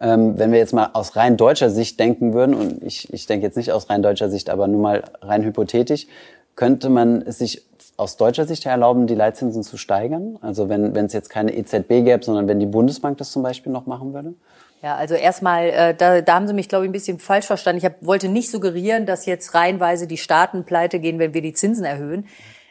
Ähm, wenn wir jetzt mal aus rein deutscher Sicht denken würden, und ich, ich denke jetzt nicht aus rein deutscher Sicht, aber nur mal rein hypothetisch, könnte man es sich aus deutscher Sicht her erlauben, die Leitzinsen zu steigern? Also wenn wenn es jetzt keine EZB gäbe, sondern wenn die Bundesbank das zum Beispiel noch machen würde? Ja, also erstmal, äh, da, da haben Sie mich, glaube ich, ein bisschen falsch verstanden. Ich hab, wollte nicht suggerieren, dass jetzt reihenweise die Staaten pleite gehen, wenn wir die Zinsen erhöhen.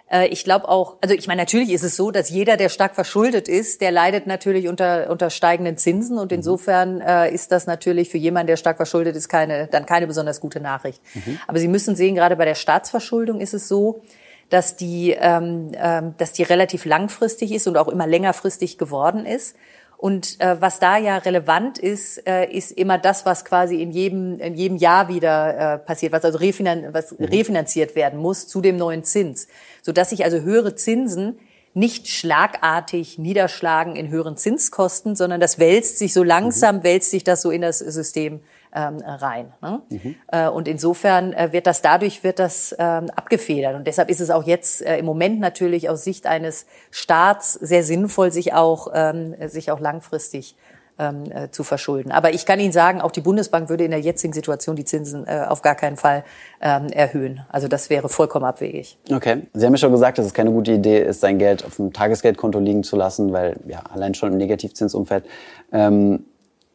Äh, ich glaube auch, also ich meine, natürlich ist es so, dass jeder, der stark verschuldet ist, der leidet natürlich unter, unter steigenden Zinsen und mhm. insofern äh, ist das natürlich für jemanden, der stark verschuldet ist, keine, dann keine besonders gute Nachricht. Mhm. Aber Sie müssen sehen, gerade bei der Staatsverschuldung ist es so, dass die, ähm, ähm, dass die relativ langfristig ist und auch immer längerfristig geworden ist. Und äh, was da ja relevant ist, äh, ist immer das, was quasi in jedem, in jedem Jahr wieder äh, passiert, was also refinan was mhm. refinanziert werden muss zu dem neuen Zins. Sodass sich also höhere Zinsen nicht schlagartig niederschlagen in höheren Zinskosten, sondern das wälzt sich so langsam, mhm. wälzt sich das so in das System ähm, rein. Ne? Mhm. Äh, und insofern äh, wird das dadurch wird das ähm, abgefedert. Und deshalb ist es auch jetzt äh, im Moment natürlich aus Sicht eines Staats sehr sinnvoll, sich auch ähm, sich auch langfristig ähm, äh, zu verschulden. Aber ich kann Ihnen sagen, auch die Bundesbank würde in der jetzigen Situation die Zinsen äh, auf gar keinen Fall ähm, erhöhen. Also das wäre vollkommen abwegig. Okay. Sie haben ja schon gesagt, dass es keine gute Idee ist, sein Geld auf dem Tagesgeldkonto liegen zu lassen, weil ja allein schon im Negativzinsumfeld ähm,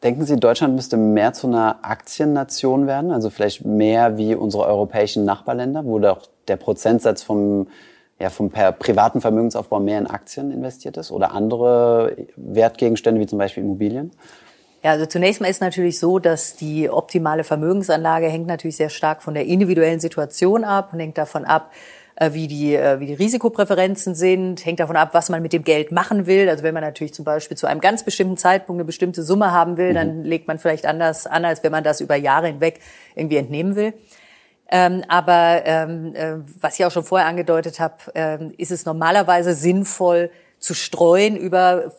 Denken Sie, Deutschland müsste mehr zu einer Aktiennation werden? Also vielleicht mehr wie unsere europäischen Nachbarländer, wo doch der Prozentsatz vom, ja, vom privaten Vermögensaufbau mehr in Aktien investiert ist oder andere Wertgegenstände wie zum Beispiel Immobilien? Ja, also zunächst mal ist natürlich so, dass die optimale Vermögensanlage hängt natürlich sehr stark von der individuellen Situation ab und hängt davon ab, wie die, äh, wie die Risikopräferenzen sind, hängt davon ab, was man mit dem Geld machen will. Also wenn man natürlich zum Beispiel zu einem ganz bestimmten Zeitpunkt eine bestimmte Summe haben will, mhm. dann legt man vielleicht anders an, als wenn man das über Jahre hinweg irgendwie entnehmen will. Ähm, aber ähm, äh, was ich auch schon vorher angedeutet habe, ähm, ist es normalerweise sinnvoll, zu streuen über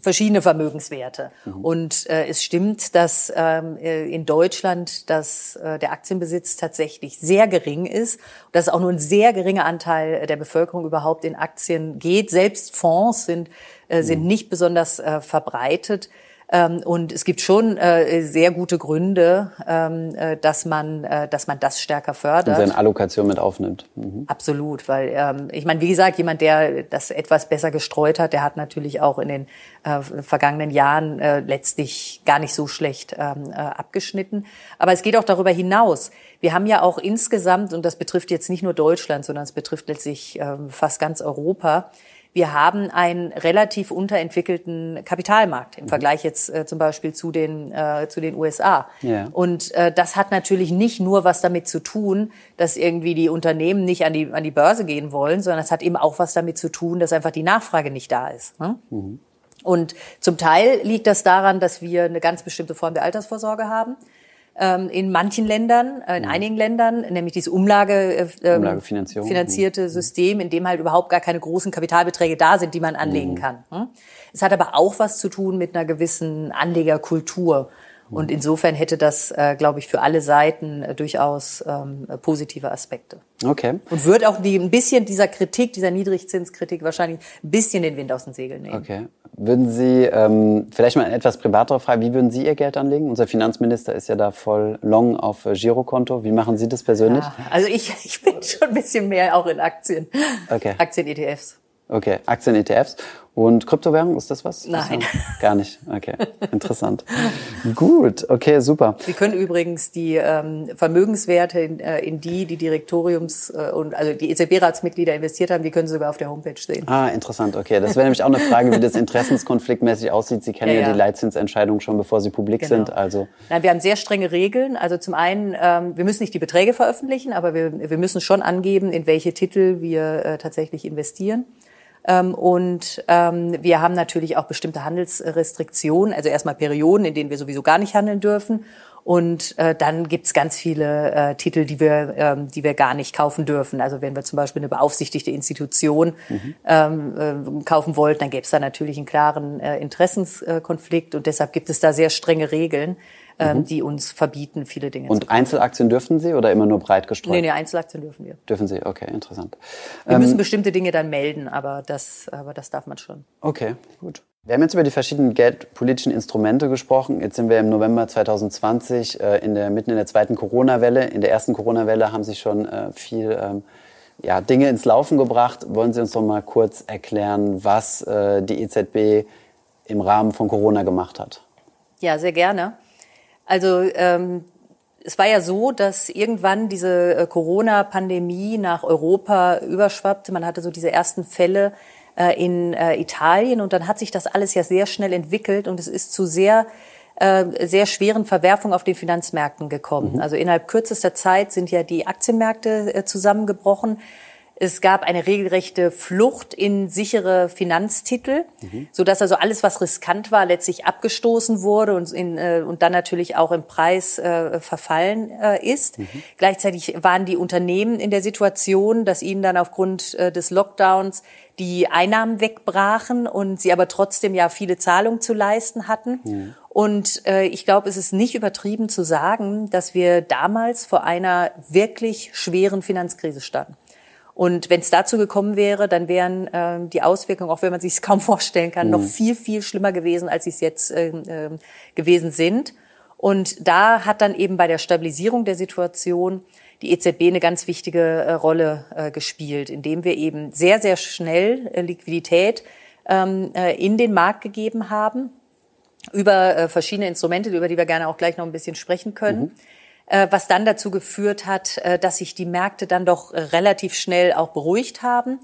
verschiedene Vermögenswerte. Mhm. Und äh, es stimmt, dass ähm, äh, in Deutschland dass, äh, der Aktienbesitz tatsächlich sehr gering ist, dass auch nur ein sehr geringer Anteil der Bevölkerung überhaupt in Aktien geht. Selbst Fonds sind, äh, sind mhm. nicht besonders äh, verbreitet. Ähm, und es gibt schon äh, sehr gute Gründe, ähm, äh, dass man, äh, dass man das stärker fördert. Und seine Allokation mit aufnimmt. Mhm. Absolut, weil ähm, ich meine, wie gesagt, jemand, der das etwas besser gestreut hat, der hat natürlich auch in den vergangenen Jahren letztlich gar nicht so schlecht abgeschnitten. Aber es geht auch darüber hinaus. Wir haben ja auch insgesamt, und das betrifft jetzt nicht nur Deutschland, sondern es betrifft letztlich fast ganz Europa, wir haben einen relativ unterentwickelten Kapitalmarkt im mhm. Vergleich jetzt äh, zum Beispiel zu den, äh, zu den USA. Ja. Und äh, das hat natürlich nicht nur was damit zu tun, dass irgendwie die Unternehmen nicht an die, an die Börse gehen wollen, sondern es hat eben auch was damit zu tun, dass einfach die Nachfrage nicht da ist. Ne? Mhm. Und zum Teil liegt das daran, dass wir eine ganz bestimmte Form der Altersvorsorge haben in manchen Ländern, äh, in. Mhm. einigen Ländern, nämlich dieses Umlage, äh, finanzierte mhm. System, in dem halt überhaupt gar keine großen Kapitalbeträge da sind, die man anlegen mhm. kann. Hm? Es hat aber auch was zu tun mit einer gewissen Anlegerkultur. Und insofern hätte das, äh, glaube ich, für alle Seiten äh, durchaus ähm, positive Aspekte. Okay. Und wird auch die, ein bisschen dieser Kritik, dieser Niedrigzinskritik wahrscheinlich ein bisschen den Wind aus den Segeln nehmen. Okay. Würden Sie, ähm, vielleicht mal eine etwas privatere Frage, wie würden Sie Ihr Geld anlegen? Unser Finanzminister ist ja da voll long auf äh, Girokonto. Wie machen Sie das persönlich? Ja, also ich, ich bin schon ein bisschen mehr auch in Aktien. Okay. Aktien-ETFs. Okay, Aktien-ETFs. Und Kryptowährung, ist das was? Nein. Gar nicht. Okay, interessant. Gut, okay, super. Sie können übrigens die ähm, Vermögenswerte, in, äh, in die die Direktoriums- äh, und also die EZB-Ratsmitglieder investiert haben, die können Sie sogar auf der Homepage sehen. Ah, interessant, okay. Das wäre nämlich auch eine Frage, wie das interessenskonfliktmäßig aussieht. Sie kennen ja, ja. ja die Leitzinsentscheidungen schon, bevor sie publik genau. sind. Also Nein, wir haben sehr strenge Regeln. Also zum einen, ähm, wir müssen nicht die Beträge veröffentlichen, aber wir, wir müssen schon angeben, in welche Titel wir äh, tatsächlich investieren. Ähm, und ähm, wir haben natürlich auch bestimmte Handelsrestriktionen, also erstmal Perioden, in denen wir sowieso gar nicht handeln dürfen. Und äh, dann gibt's ganz viele äh, Titel, die wir, ähm, die wir gar nicht kaufen dürfen. Also wenn wir zum Beispiel eine beaufsichtigte Institution mhm. ähm, äh, kaufen wollten, dann gäbe es da natürlich einen klaren äh, Interessenskonflikt und deshalb gibt es da sehr strenge Regeln mhm. die uns verbieten, viele Dinge Und Einzelaktien dürfen Sie oder immer nur breit gestreut? Nee, nee, Einzelaktien dürfen wir. Dürfen Sie, okay, interessant. Wir ähm, müssen bestimmte Dinge dann melden, aber das, aber das darf man schon. Okay, gut. Wir haben jetzt über die verschiedenen geldpolitischen Instrumente gesprochen. Jetzt sind wir im November 2020 äh, in der, mitten in der zweiten Corona-Welle. In der ersten Corona-Welle haben sich schon äh, viel ähm, ja, Dinge ins Laufen gebracht. Wollen Sie uns doch mal kurz erklären, was äh, die EZB im Rahmen von Corona gemacht hat? Ja, sehr gerne. Also ähm, es war ja so, dass irgendwann diese äh, Corona-Pandemie nach Europa überschwappte. Man hatte so diese ersten Fälle äh, in äh, Italien und dann hat sich das alles ja sehr schnell entwickelt und es ist zu sehr sehr schweren Verwerfungen auf den Finanzmärkten gekommen. Mhm. Also innerhalb kürzester Zeit sind ja die Aktienmärkte zusammengebrochen. Es gab eine regelrechte Flucht in sichere Finanztitel, mhm. so dass also alles, was riskant war, letztlich abgestoßen wurde und, in, äh, und dann natürlich auch im Preis äh, verfallen äh, ist. Mhm. Gleichzeitig waren die Unternehmen in der Situation, dass ihnen dann aufgrund äh, des Lockdowns die Einnahmen wegbrachen und sie aber trotzdem ja viele Zahlungen zu leisten hatten. Mhm. Und äh, ich glaube, es ist nicht übertrieben zu sagen, dass wir damals vor einer wirklich schweren Finanzkrise standen. Und wenn es dazu gekommen wäre, dann wären äh, die Auswirkungen, auch wenn man sich es kaum vorstellen kann, mhm. noch viel, viel schlimmer gewesen, als sie es jetzt äh, äh, gewesen sind. Und da hat dann eben bei der Stabilisierung der Situation die EZB eine ganz wichtige äh, Rolle äh, gespielt, indem wir eben sehr, sehr schnell äh, Liquidität ähm, äh, in den Markt gegeben haben über äh, verschiedene Instrumente, über die wir gerne auch gleich noch ein bisschen sprechen können. Mhm. Äh, was dann dazu geführt hat, äh, dass sich die Märkte dann doch relativ schnell auch beruhigt haben.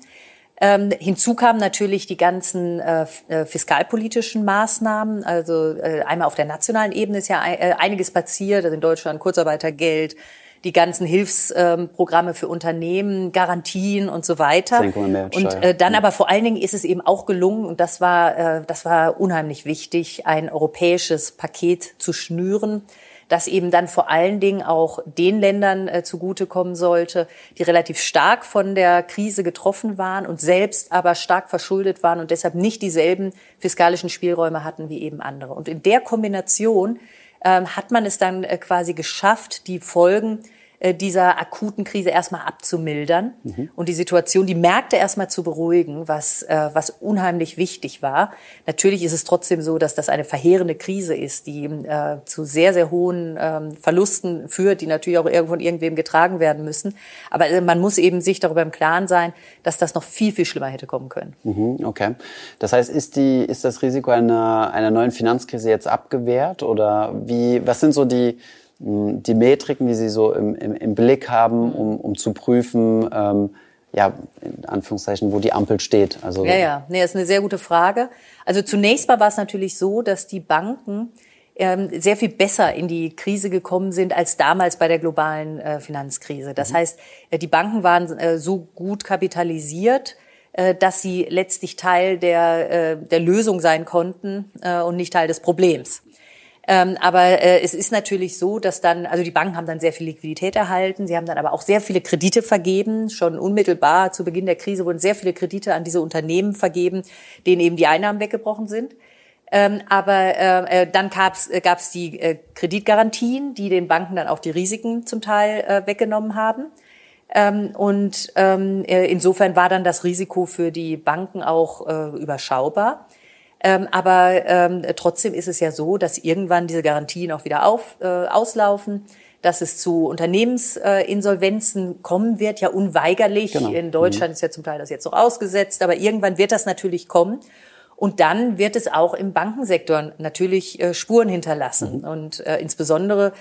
Ähm, hinzu kamen natürlich die ganzen äh, äh, fiskalpolitischen Maßnahmen. Also äh, einmal auf der nationalen Ebene ist ja äh, einiges passiert. Also in Deutschland Kurzarbeitergeld, die ganzen Hilfsprogramme ähm, für Unternehmen, Garantien und so weiter. Und äh, dann aber vor allen Dingen ist es eben auch gelungen, und das war, äh, das war unheimlich wichtig, ein europäisches Paket zu schnüren das eben dann vor allen Dingen auch den Ländern äh, zugutekommen sollte, die relativ stark von der Krise getroffen waren und selbst aber stark verschuldet waren und deshalb nicht dieselben fiskalischen Spielräume hatten wie eben andere. Und in der Kombination ähm, hat man es dann äh, quasi geschafft, die Folgen dieser akuten Krise erstmal abzumildern mhm. und die Situation, die Märkte erstmal zu beruhigen, was, äh, was unheimlich wichtig war. Natürlich ist es trotzdem so, dass das eine verheerende Krise ist, die äh, zu sehr, sehr hohen ähm, Verlusten führt, die natürlich auch irgendwo von irgendwem getragen werden müssen. Aber äh, man muss eben sich darüber im Klaren sein, dass das noch viel, viel schlimmer hätte kommen können. Mhm, okay. Das heißt, ist, die, ist das Risiko einer, einer neuen Finanzkrise jetzt abgewehrt oder wie, was sind so die, die Metriken, die Sie so im, im, im Blick haben, um, um zu prüfen, ähm, ja, in Anführungszeichen, wo die Ampel steht. Also ja, ja, nee, das ist eine sehr gute Frage. Also zunächst mal war es natürlich so, dass die Banken ähm, sehr viel besser in die Krise gekommen sind als damals bei der globalen äh, Finanzkrise. Das mhm. heißt, äh, die Banken waren äh, so gut kapitalisiert, äh, dass sie letztlich Teil der, der Lösung sein konnten und nicht Teil des Problems. Ähm, aber äh, es ist natürlich so, dass dann, also die Banken haben dann sehr viel Liquidität erhalten, sie haben dann aber auch sehr viele Kredite vergeben. Schon unmittelbar zu Beginn der Krise wurden sehr viele Kredite an diese Unternehmen vergeben, denen eben die Einnahmen weggebrochen sind. Ähm, aber äh, äh dann gab's äh, gab's die äh, Kreditgarantien, die den Banken dann auch die Risiken zum Teil äh, weggenommen haben. Ähm, und ähm, äh, insofern war dann das Risiko für die Banken auch äh, überschaubar. Ähm, aber ähm, trotzdem ist es ja so, dass irgendwann diese Garantien auch wieder auf, äh, auslaufen, dass es zu Unternehmensinsolvenzen äh, kommen wird, ja unweigerlich. Genau. In Deutschland mhm. ist ja zum Teil das jetzt noch ausgesetzt, aber irgendwann wird das natürlich kommen. Und dann wird es auch im Bankensektor natürlich äh, Spuren hinterlassen. Mhm. Und äh, insbesondere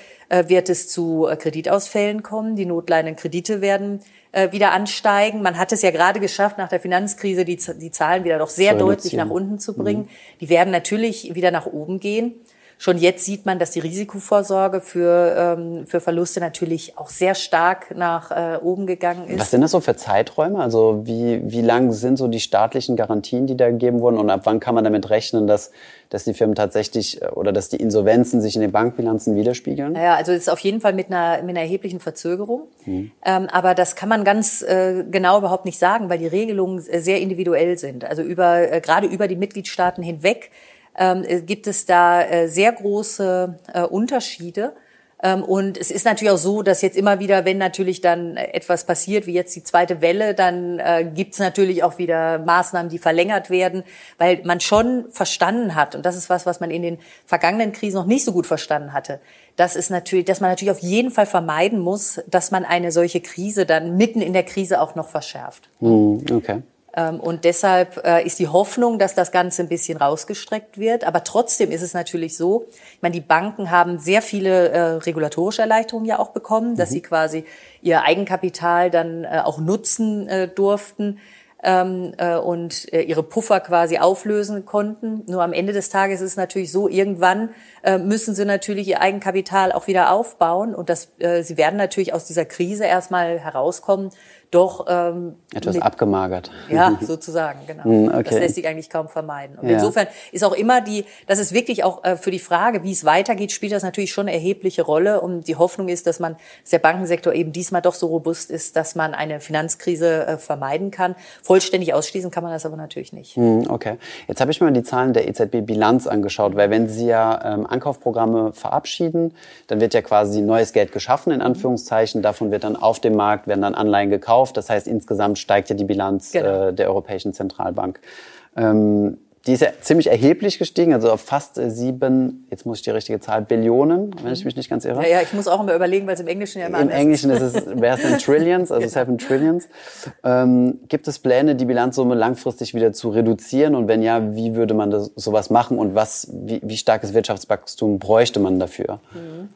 wird es zu äh, Kreditausfällen kommen. Die notleidenden Kredite werden äh, wieder ansteigen. Man hat es ja gerade geschafft, nach der Finanzkrise die, die Zahlen wieder doch sehr deutlich nach unten zu bringen. Mhm. Die werden natürlich wieder nach oben gehen. Schon jetzt sieht man, dass die Risikovorsorge für, ähm, für Verluste natürlich auch sehr stark nach äh, oben gegangen ist. Was sind das so für Zeiträume? Also wie, wie lang sind so die staatlichen Garantien, die da gegeben wurden? Und ab wann kann man damit rechnen, dass, dass die Firmen tatsächlich äh, oder dass die Insolvenzen sich in den Bankbilanzen widerspiegeln? Ja, also es ist auf jeden Fall mit einer, mit einer erheblichen Verzögerung. Mhm. Ähm, aber das kann man ganz äh, genau überhaupt nicht sagen, weil die Regelungen sehr individuell sind. Also über, äh, gerade über die Mitgliedstaaten hinweg ähm, gibt es da äh, sehr große äh, Unterschiede. Ähm, und es ist natürlich auch so, dass jetzt immer wieder, wenn natürlich dann etwas passiert, wie jetzt die zweite Welle, dann äh, gibt es natürlich auch wieder Maßnahmen, die verlängert werden, weil man schon verstanden hat, und das ist was, was man in den vergangenen Krisen noch nicht so gut verstanden hatte, dass es natürlich, dass man natürlich auf jeden Fall vermeiden muss, dass man eine solche Krise dann mitten in der Krise auch noch verschärft. Hm, okay. Ähm, und deshalb äh, ist die Hoffnung, dass das Ganze ein bisschen rausgestreckt wird. Aber trotzdem ist es natürlich so, ich meine, die Banken haben sehr viele äh, regulatorische Erleichterungen ja auch bekommen, dass mhm. sie quasi ihr Eigenkapital dann äh, auch nutzen durften ähm, äh, und ihre Puffer quasi auflösen konnten. Nur am Ende des Tages ist es natürlich so, irgendwann äh, müssen sie natürlich ihr Eigenkapital auch wieder aufbauen und das, äh, sie werden natürlich aus dieser Krise erstmal herauskommen doch ähm, etwas mit, abgemagert. Ja, sozusagen, genau. Hm, okay. Das lässt sich eigentlich kaum vermeiden. Und ja. insofern ist auch immer die, das ist wirklich auch äh, für die Frage, wie es weitergeht, spielt das natürlich schon eine erhebliche Rolle. Und die Hoffnung ist, dass man, dass der Bankensektor eben diesmal doch so robust ist, dass man eine Finanzkrise äh, vermeiden kann. Vollständig ausschließen kann man das aber natürlich nicht. Hm, okay. Jetzt habe ich mir die Zahlen der EZB-Bilanz angeschaut, weil wenn Sie ja ähm, Ankaufprogramme verabschieden, dann wird ja quasi neues Geld geschaffen, in Anführungszeichen. Davon wird dann auf dem Markt, werden dann Anleihen gekauft. Das heißt, insgesamt steigt ja die Bilanz genau. äh, der Europäischen Zentralbank. Ähm, die ist ja ziemlich erheblich gestiegen, also auf fast äh, sieben, jetzt muss ich die richtige Zahl, Billionen, wenn ich mich nicht ganz irre. Ja, ja ich muss auch immer überlegen, weil es im Englischen ja immer Im Englischen ist es, wäre es in Trillions, also seven Trillions. Ähm, gibt es Pläne, die Bilanzsumme langfristig wieder zu reduzieren? Und wenn ja, wie würde man das, sowas machen? Und was, wie, wie starkes Wirtschaftswachstum bräuchte man dafür? Mhm.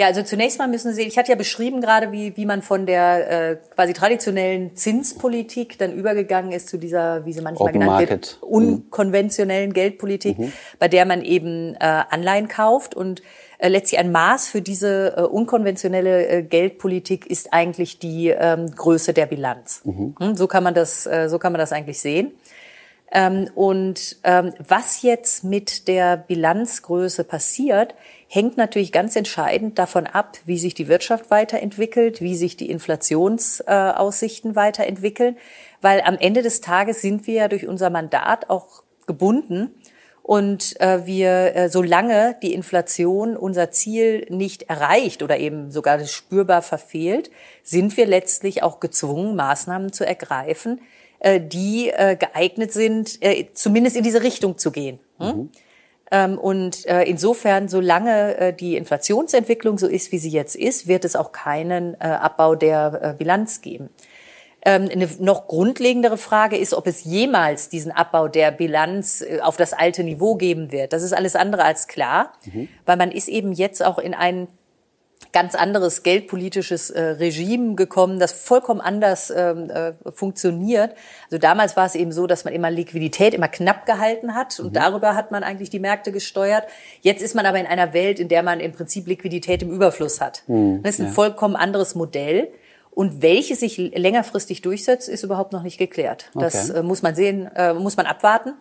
Ja, also zunächst mal müssen Sie, ich hatte ja beschrieben gerade, wie, wie man von der äh, quasi traditionellen Zinspolitik dann übergegangen ist zu dieser, wie sie manchmal Open genannt Market. wird, unkonventionellen Geldpolitik, mhm. bei der man eben äh, Anleihen kauft und äh, letztlich ein Maß für diese äh, unkonventionelle äh, Geldpolitik ist eigentlich die ähm, Größe der Bilanz. Mhm. Hm, so kann man das, äh, so kann man das eigentlich sehen. Ähm, und ähm, was jetzt mit der Bilanzgröße passiert, hängt natürlich ganz entscheidend davon ab, wie sich die Wirtschaft weiterentwickelt, wie sich die Inflationsaussichten weiterentwickeln, weil am Ende des Tages sind wir ja durch unser Mandat auch gebunden. Und äh, wir, äh, solange die Inflation unser Ziel nicht erreicht oder eben sogar spürbar verfehlt, sind wir letztlich auch gezwungen, Maßnahmen zu ergreifen, die äh, geeignet sind, äh, zumindest in diese Richtung zu gehen. Hm? Mhm. Ähm, und äh, insofern, solange äh, die Inflationsentwicklung so ist, wie sie jetzt ist, wird es auch keinen äh, Abbau der Bilanz geben. Ähm, eine noch grundlegendere Frage ist, ob es jemals diesen Abbau der Bilanz auf das alte Niveau geben wird. Das ist alles andere als klar, mhm. weil man ist eben jetzt auch in einen ganz anderes geldpolitisches äh, Regime gekommen, das vollkommen anders ähm, äh, funktioniert. Also damals war es eben so, dass man immer Liquidität immer knapp gehalten hat und mhm. darüber hat man eigentlich die Märkte gesteuert. Jetzt ist man aber in einer Welt, in der man im Prinzip Liquidität im Überfluss hat. Mhm. Das ist ein ja. vollkommen anderes Modell. Und welches sich längerfristig durchsetzt, ist überhaupt noch nicht geklärt. Okay. Das äh, muss man sehen, äh, muss man abwarten.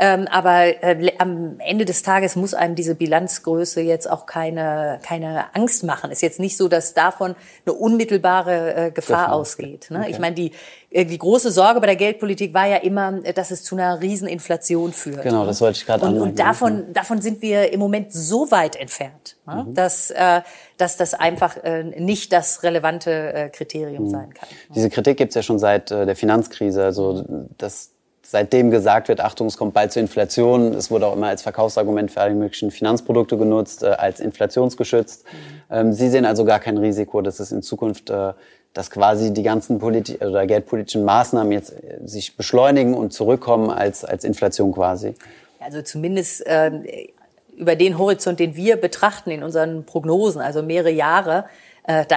Ähm, aber äh, am Ende des Tages muss einem diese Bilanzgröße jetzt auch keine, keine Angst machen. Ist jetzt nicht so, dass davon eine unmittelbare äh, Gefahr ausgeht. Ne? Okay. Ich meine, die, äh, die große Sorge bei der Geldpolitik war ja immer, dass es zu einer Rieseninflation führt. Genau, das wollte ich gerade anmerken. Und davon, davon sind wir im Moment so weit entfernt, ne? mhm. dass, äh, dass das einfach äh, nicht das relevante äh, Kriterium mhm. sein kann. Diese Kritik gibt's ja schon seit äh, der Finanzkrise. Also das seitdem gesagt wird, Achtung, es kommt bald zur Inflation. Es wurde auch immer als Verkaufsargument für alle möglichen Finanzprodukte genutzt, äh, als inflationsgeschützt. Mhm. Ähm, Sie sehen also gar kein Risiko, dass es in Zukunft, äh, dass quasi die ganzen politi oder geldpolitischen Maßnahmen jetzt äh, sich beschleunigen und zurückkommen als, als Inflation quasi. Also zumindest äh, über den Horizont, den wir betrachten in unseren Prognosen, also mehrere Jahre, äh, da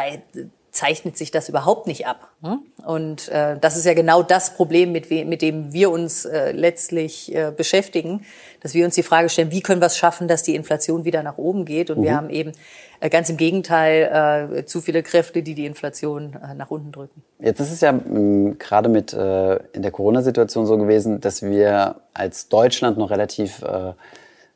zeichnet sich das überhaupt nicht ab. Hm? Und äh, das ist ja genau das Problem, mit, mit dem wir uns äh, letztlich äh, beschäftigen, dass wir uns die Frage stellen, wie können wir es schaffen, dass die Inflation wieder nach oben geht. Und mhm. wir haben eben äh, ganz im Gegenteil äh, zu viele Kräfte, die die Inflation äh, nach unten drücken. Jetzt ist es ja ähm, gerade mit äh, in der Corona-Situation so gewesen, dass wir als Deutschland noch relativ äh,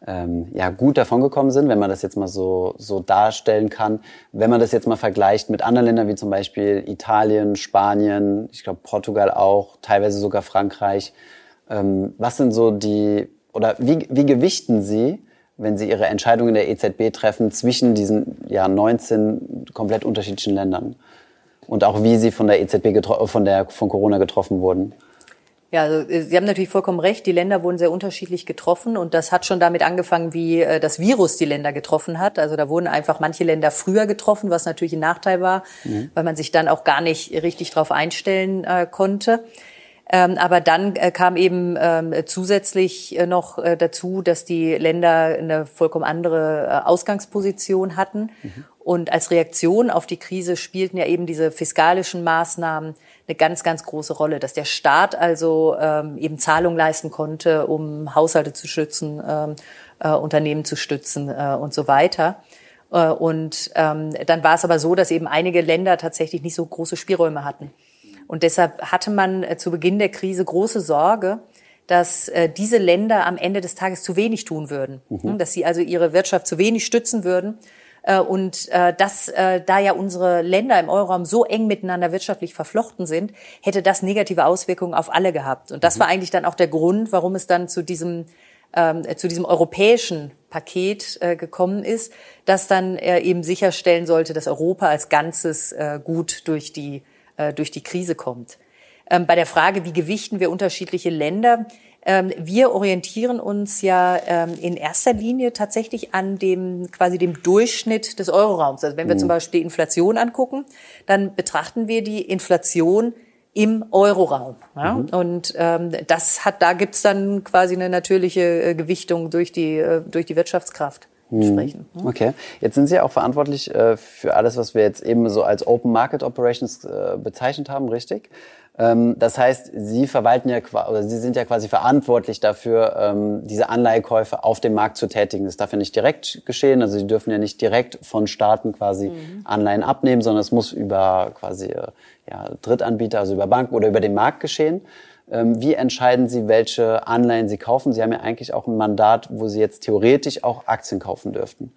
ähm, ja, gut davongekommen sind, wenn man das jetzt mal so, so darstellen kann. Wenn man das jetzt mal vergleicht mit anderen Ländern wie zum Beispiel Italien, Spanien, ich glaube Portugal auch, teilweise sogar Frankreich. Ähm, was sind so die, oder wie, wie gewichten Sie, wenn Sie Ihre Entscheidungen der EZB treffen, zwischen diesen ja, 19 komplett unterschiedlichen Ländern? Und auch wie Sie von der EZB, von, der, von Corona getroffen wurden? Ja, also äh, Sie haben natürlich vollkommen recht. Die Länder wurden sehr unterschiedlich getroffen und das hat schon damit angefangen, wie äh, das Virus die Länder getroffen hat. Also da wurden einfach manche Länder früher getroffen, was natürlich ein Nachteil war, mhm. weil man sich dann auch gar nicht richtig darauf einstellen äh, konnte. Ähm, aber dann äh, kam eben ähm, zusätzlich äh, noch äh, dazu, dass die Länder eine vollkommen andere Ausgangsposition hatten. Mhm. Und als Reaktion auf die Krise spielten ja eben diese fiskalischen Maßnahmen eine ganz, ganz große Rolle, dass der Staat also ähm, eben Zahlungen leisten konnte, um Haushalte zu schützen, ähm, äh, Unternehmen zu stützen äh, und so weiter. Äh, und ähm, dann war es aber so, dass eben einige Länder tatsächlich nicht so große Spielräume hatten. Und deshalb hatte man äh, zu Beginn der Krise große Sorge, dass äh, diese Länder am Ende des Tages zu wenig tun würden, mhm. dass sie also ihre Wirtschaft zu wenig stützen würden. Äh, und äh, dass äh, da ja unsere Länder im Euroraum so eng miteinander wirtschaftlich verflochten sind, hätte das negative Auswirkungen auf alle gehabt. Und das mhm. war eigentlich dann auch der Grund, warum es dann zu diesem ähm, zu diesem europäischen Paket äh, gekommen ist, das dann äh, eben sicherstellen sollte, dass Europa als Ganzes äh, gut durch die durch die Krise kommt. Ähm, bei der Frage, wie gewichten wir unterschiedliche Länder, ähm, wir orientieren uns ja ähm, in erster Linie tatsächlich an dem quasi dem Durchschnitt des Euroraums. Also wenn wir mhm. zum Beispiel die Inflation angucken, dann betrachten wir die Inflation im Euroraum. Ja? Mhm. Und ähm, das hat, da gibt's dann quasi eine natürliche äh, Gewichtung durch die äh, durch die Wirtschaftskraft. Mhm. Sprechen. Okay, jetzt sind Sie auch verantwortlich äh, für alles, was wir jetzt eben so als Open Market Operations äh, bezeichnet haben, richtig? Ähm, das heißt, Sie verwalten ja oder Sie sind ja quasi verantwortlich dafür, ähm, diese Anleihekäufe auf dem Markt zu tätigen. Das darf ja nicht direkt geschehen. Also Sie dürfen ja nicht direkt von Staaten quasi mhm. Anleihen abnehmen, sondern es muss über quasi äh, ja, Drittanbieter, also über Banken oder über den Markt geschehen. Ähm, wie entscheiden Sie, welche Anleihen Sie kaufen? Sie haben ja eigentlich auch ein Mandat, wo Sie jetzt theoretisch auch Aktien kaufen dürften.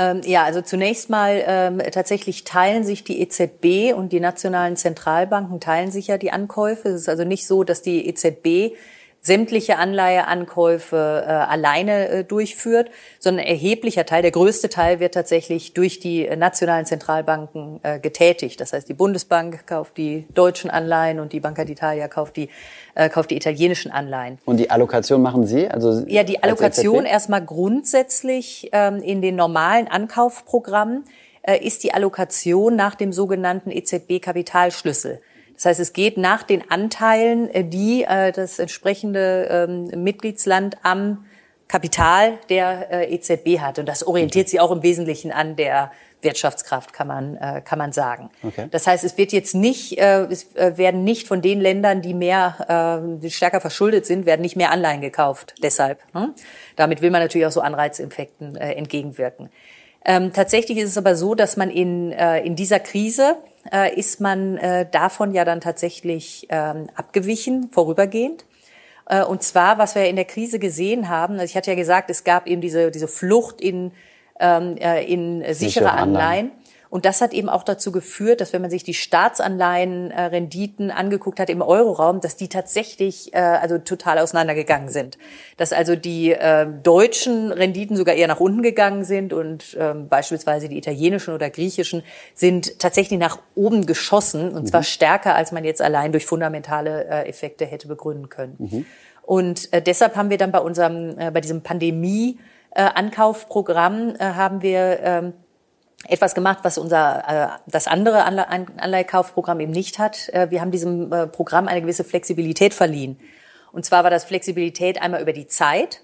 Ähm, ja, also zunächst mal ähm, tatsächlich teilen sich die EZB und die nationalen Zentralbanken teilen sich ja die Ankäufe. Es ist also nicht so, dass die EZB sämtliche Anleiheankäufe äh, alleine äh, durchführt, sondern erheblicher Teil, der größte Teil wird tatsächlich durch die äh, nationalen Zentralbanken äh, getätigt. Das heißt, die Bundesbank kauft die deutschen Anleihen und die Banca d'Italia kauft die äh, kauft die italienischen Anleihen. Und die Allokation machen Sie? Also ja, die Allokation erstmal grundsätzlich ähm, in den normalen Ankaufprogrammen äh, ist die Allokation nach dem sogenannten EZB-Kapitalschlüssel. Das heißt, es geht nach den Anteilen, äh, die äh, das entsprechende ähm, Mitgliedsland am Kapital der äh, EZB hat. Und das orientiert sich auch im Wesentlichen an der Wirtschaftskraft, kann man, kann man sagen. Okay. Das heißt, es wird jetzt nicht, es werden nicht von den Ländern, die mehr, äh, die stärker verschuldet sind, werden nicht mehr Anleihen gekauft. Deshalb. Hm? Damit will man natürlich auch so Anreizinfekten äh, entgegenwirken. Ähm, tatsächlich ist es aber so, dass man in, äh, in dieser Krise äh, ist man äh, davon ja dann tatsächlich ähm, abgewichen, vorübergehend. Äh, und zwar, was wir in der Krise gesehen haben, also ich hatte ja gesagt, es gab eben diese, diese Flucht in, ähm, äh, in sichere Anleihen. Und das hat eben auch dazu geführt, dass wenn man sich die Staatsanleihenrenditen angeguckt hat im Euroraum, dass die tatsächlich äh, also total auseinandergegangen sind. Dass also die äh, deutschen Renditen sogar eher nach unten gegangen sind und äh, beispielsweise die italienischen oder griechischen sind tatsächlich nach oben geschossen und mhm. zwar stärker, als man jetzt allein durch fundamentale äh, Effekte hätte begründen können. Mhm. Und äh, deshalb haben wir dann bei unserem, äh, bei diesem Pandemie äh, Ankaufprogramm äh, haben wir ähm, etwas gemacht, was unser äh, das andere Anleihekaufprogramm eben nicht hat. Äh, wir haben diesem äh, Programm eine gewisse Flexibilität verliehen. Und zwar war das Flexibilität einmal über die Zeit,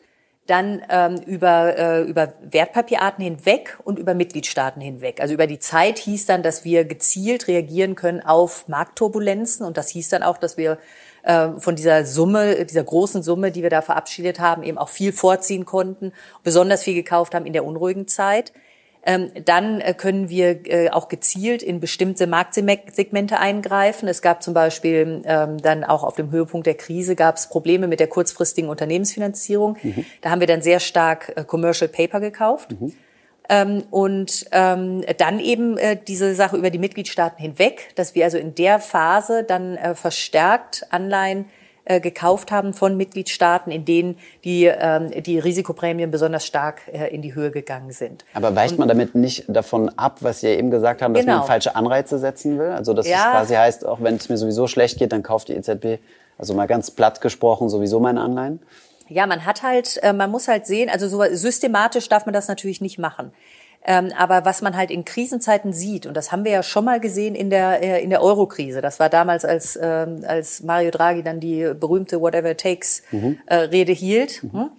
dann ähm, über, äh, über Wertpapierarten hinweg und über Mitgliedstaaten hinweg. Also über die Zeit hieß dann, dass wir gezielt reagieren können auf Marktturbulenzen und das hieß dann auch, dass wir äh, von dieser Summe, dieser großen Summe, die wir da verabschiedet haben, eben auch viel vorziehen konnten, besonders viel gekauft haben in der unruhigen Zeit. Ähm, dann äh, können wir äh, auch gezielt in bestimmte Marktsegmente eingreifen. Es gab zum Beispiel ähm, dann auch auf dem Höhepunkt der Krise gab es Probleme mit der kurzfristigen Unternehmensfinanzierung. Mhm. Da haben wir dann sehr stark äh, Commercial Paper gekauft. Mhm. Ähm, und ähm, dann eben äh, diese Sache über die Mitgliedstaaten hinweg, dass wir also in der Phase dann äh, verstärkt Anleihen äh, gekauft haben von Mitgliedstaaten, in denen die, ähm, die Risikoprämien besonders stark äh, in die Höhe gegangen sind. Aber weicht Und, man damit nicht davon ab, was Sie ja eben gesagt haben, dass genau. man falsche Anreize setzen will? Also dass ja. es quasi heißt, auch wenn es mir sowieso schlecht geht, dann kauft die EZB, also mal ganz platt gesprochen, sowieso meine Anleihen? Ja, man hat halt, äh, man muss halt sehen, also so systematisch darf man das natürlich nicht machen. Ähm, aber was man halt in Krisenzeiten sieht, und das haben wir ja schon mal gesehen in der, äh, in der Euro-Krise, das war damals, als, ähm, als Mario Draghi dann die berühmte Whatever it takes mhm. äh, Rede hielt, mhm. Hm,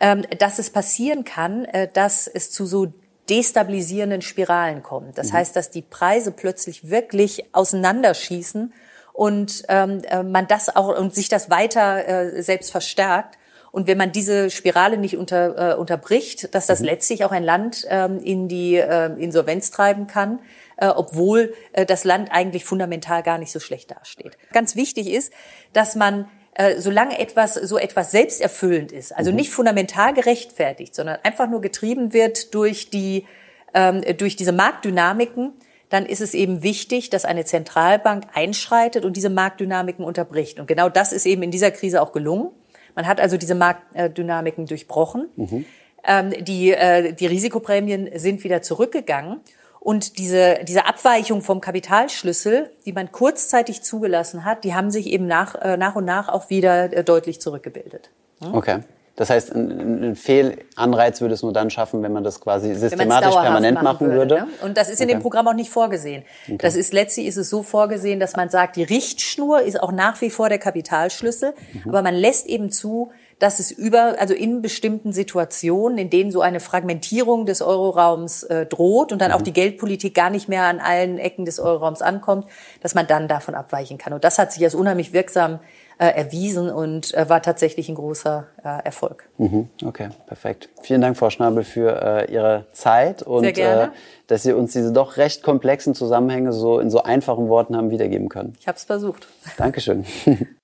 ähm, dass es passieren kann, äh, dass es zu so destabilisierenden Spiralen kommt. Das mhm. heißt, dass die Preise plötzlich wirklich auseinanderschießen und ähm, äh, man das auch und sich das weiter äh, selbst verstärkt. Und wenn man diese Spirale nicht unter, äh, unterbricht, dass das mhm. letztlich auch ein Land ähm, in die äh, Insolvenz treiben kann, äh, obwohl äh, das Land eigentlich fundamental gar nicht so schlecht dasteht. Ganz wichtig ist, dass man äh, solange etwas so etwas selbsterfüllend ist, also mhm. nicht fundamental gerechtfertigt, sondern einfach nur getrieben wird durch die ähm, durch diese Marktdynamiken, dann ist es eben wichtig, dass eine Zentralbank einschreitet und diese Marktdynamiken unterbricht. Und genau das ist eben in dieser Krise auch gelungen. Man hat also diese Marktdynamiken durchbrochen. Mhm. Ähm, die, äh, die Risikoprämien sind wieder zurückgegangen. Und diese, diese Abweichung vom Kapitalschlüssel, die man kurzzeitig zugelassen hat, die haben sich eben nach, äh, nach und nach auch wieder äh, deutlich zurückgebildet. Hm? Okay. Das heißt, ein, Fehlanreiz würde es nur dann schaffen, wenn man das quasi systematisch permanent machen, würde. Ne? Und das ist in okay. dem Programm auch nicht vorgesehen. Okay. Das ist letztlich ist es so vorgesehen, dass man sagt, die Richtschnur ist auch nach wie vor der Kapitalschlüssel, mhm. aber man lässt eben zu, dass es über, also in bestimmten Situationen, in denen so eine Fragmentierung des Euroraums äh, droht und dann mhm. auch die Geldpolitik gar nicht mehr an allen Ecken des Euroraums ankommt, dass man dann davon abweichen kann. Und das hat sich als unheimlich wirksam äh, erwiesen und äh, war tatsächlich ein großer äh, Erfolg. Mhm. Okay, perfekt. Vielen Dank, Frau Schnabel, für äh, Ihre Zeit und äh, dass Sie uns diese doch recht komplexen Zusammenhänge so in so einfachen Worten haben wiedergeben können. Ich habe es versucht. Dankeschön.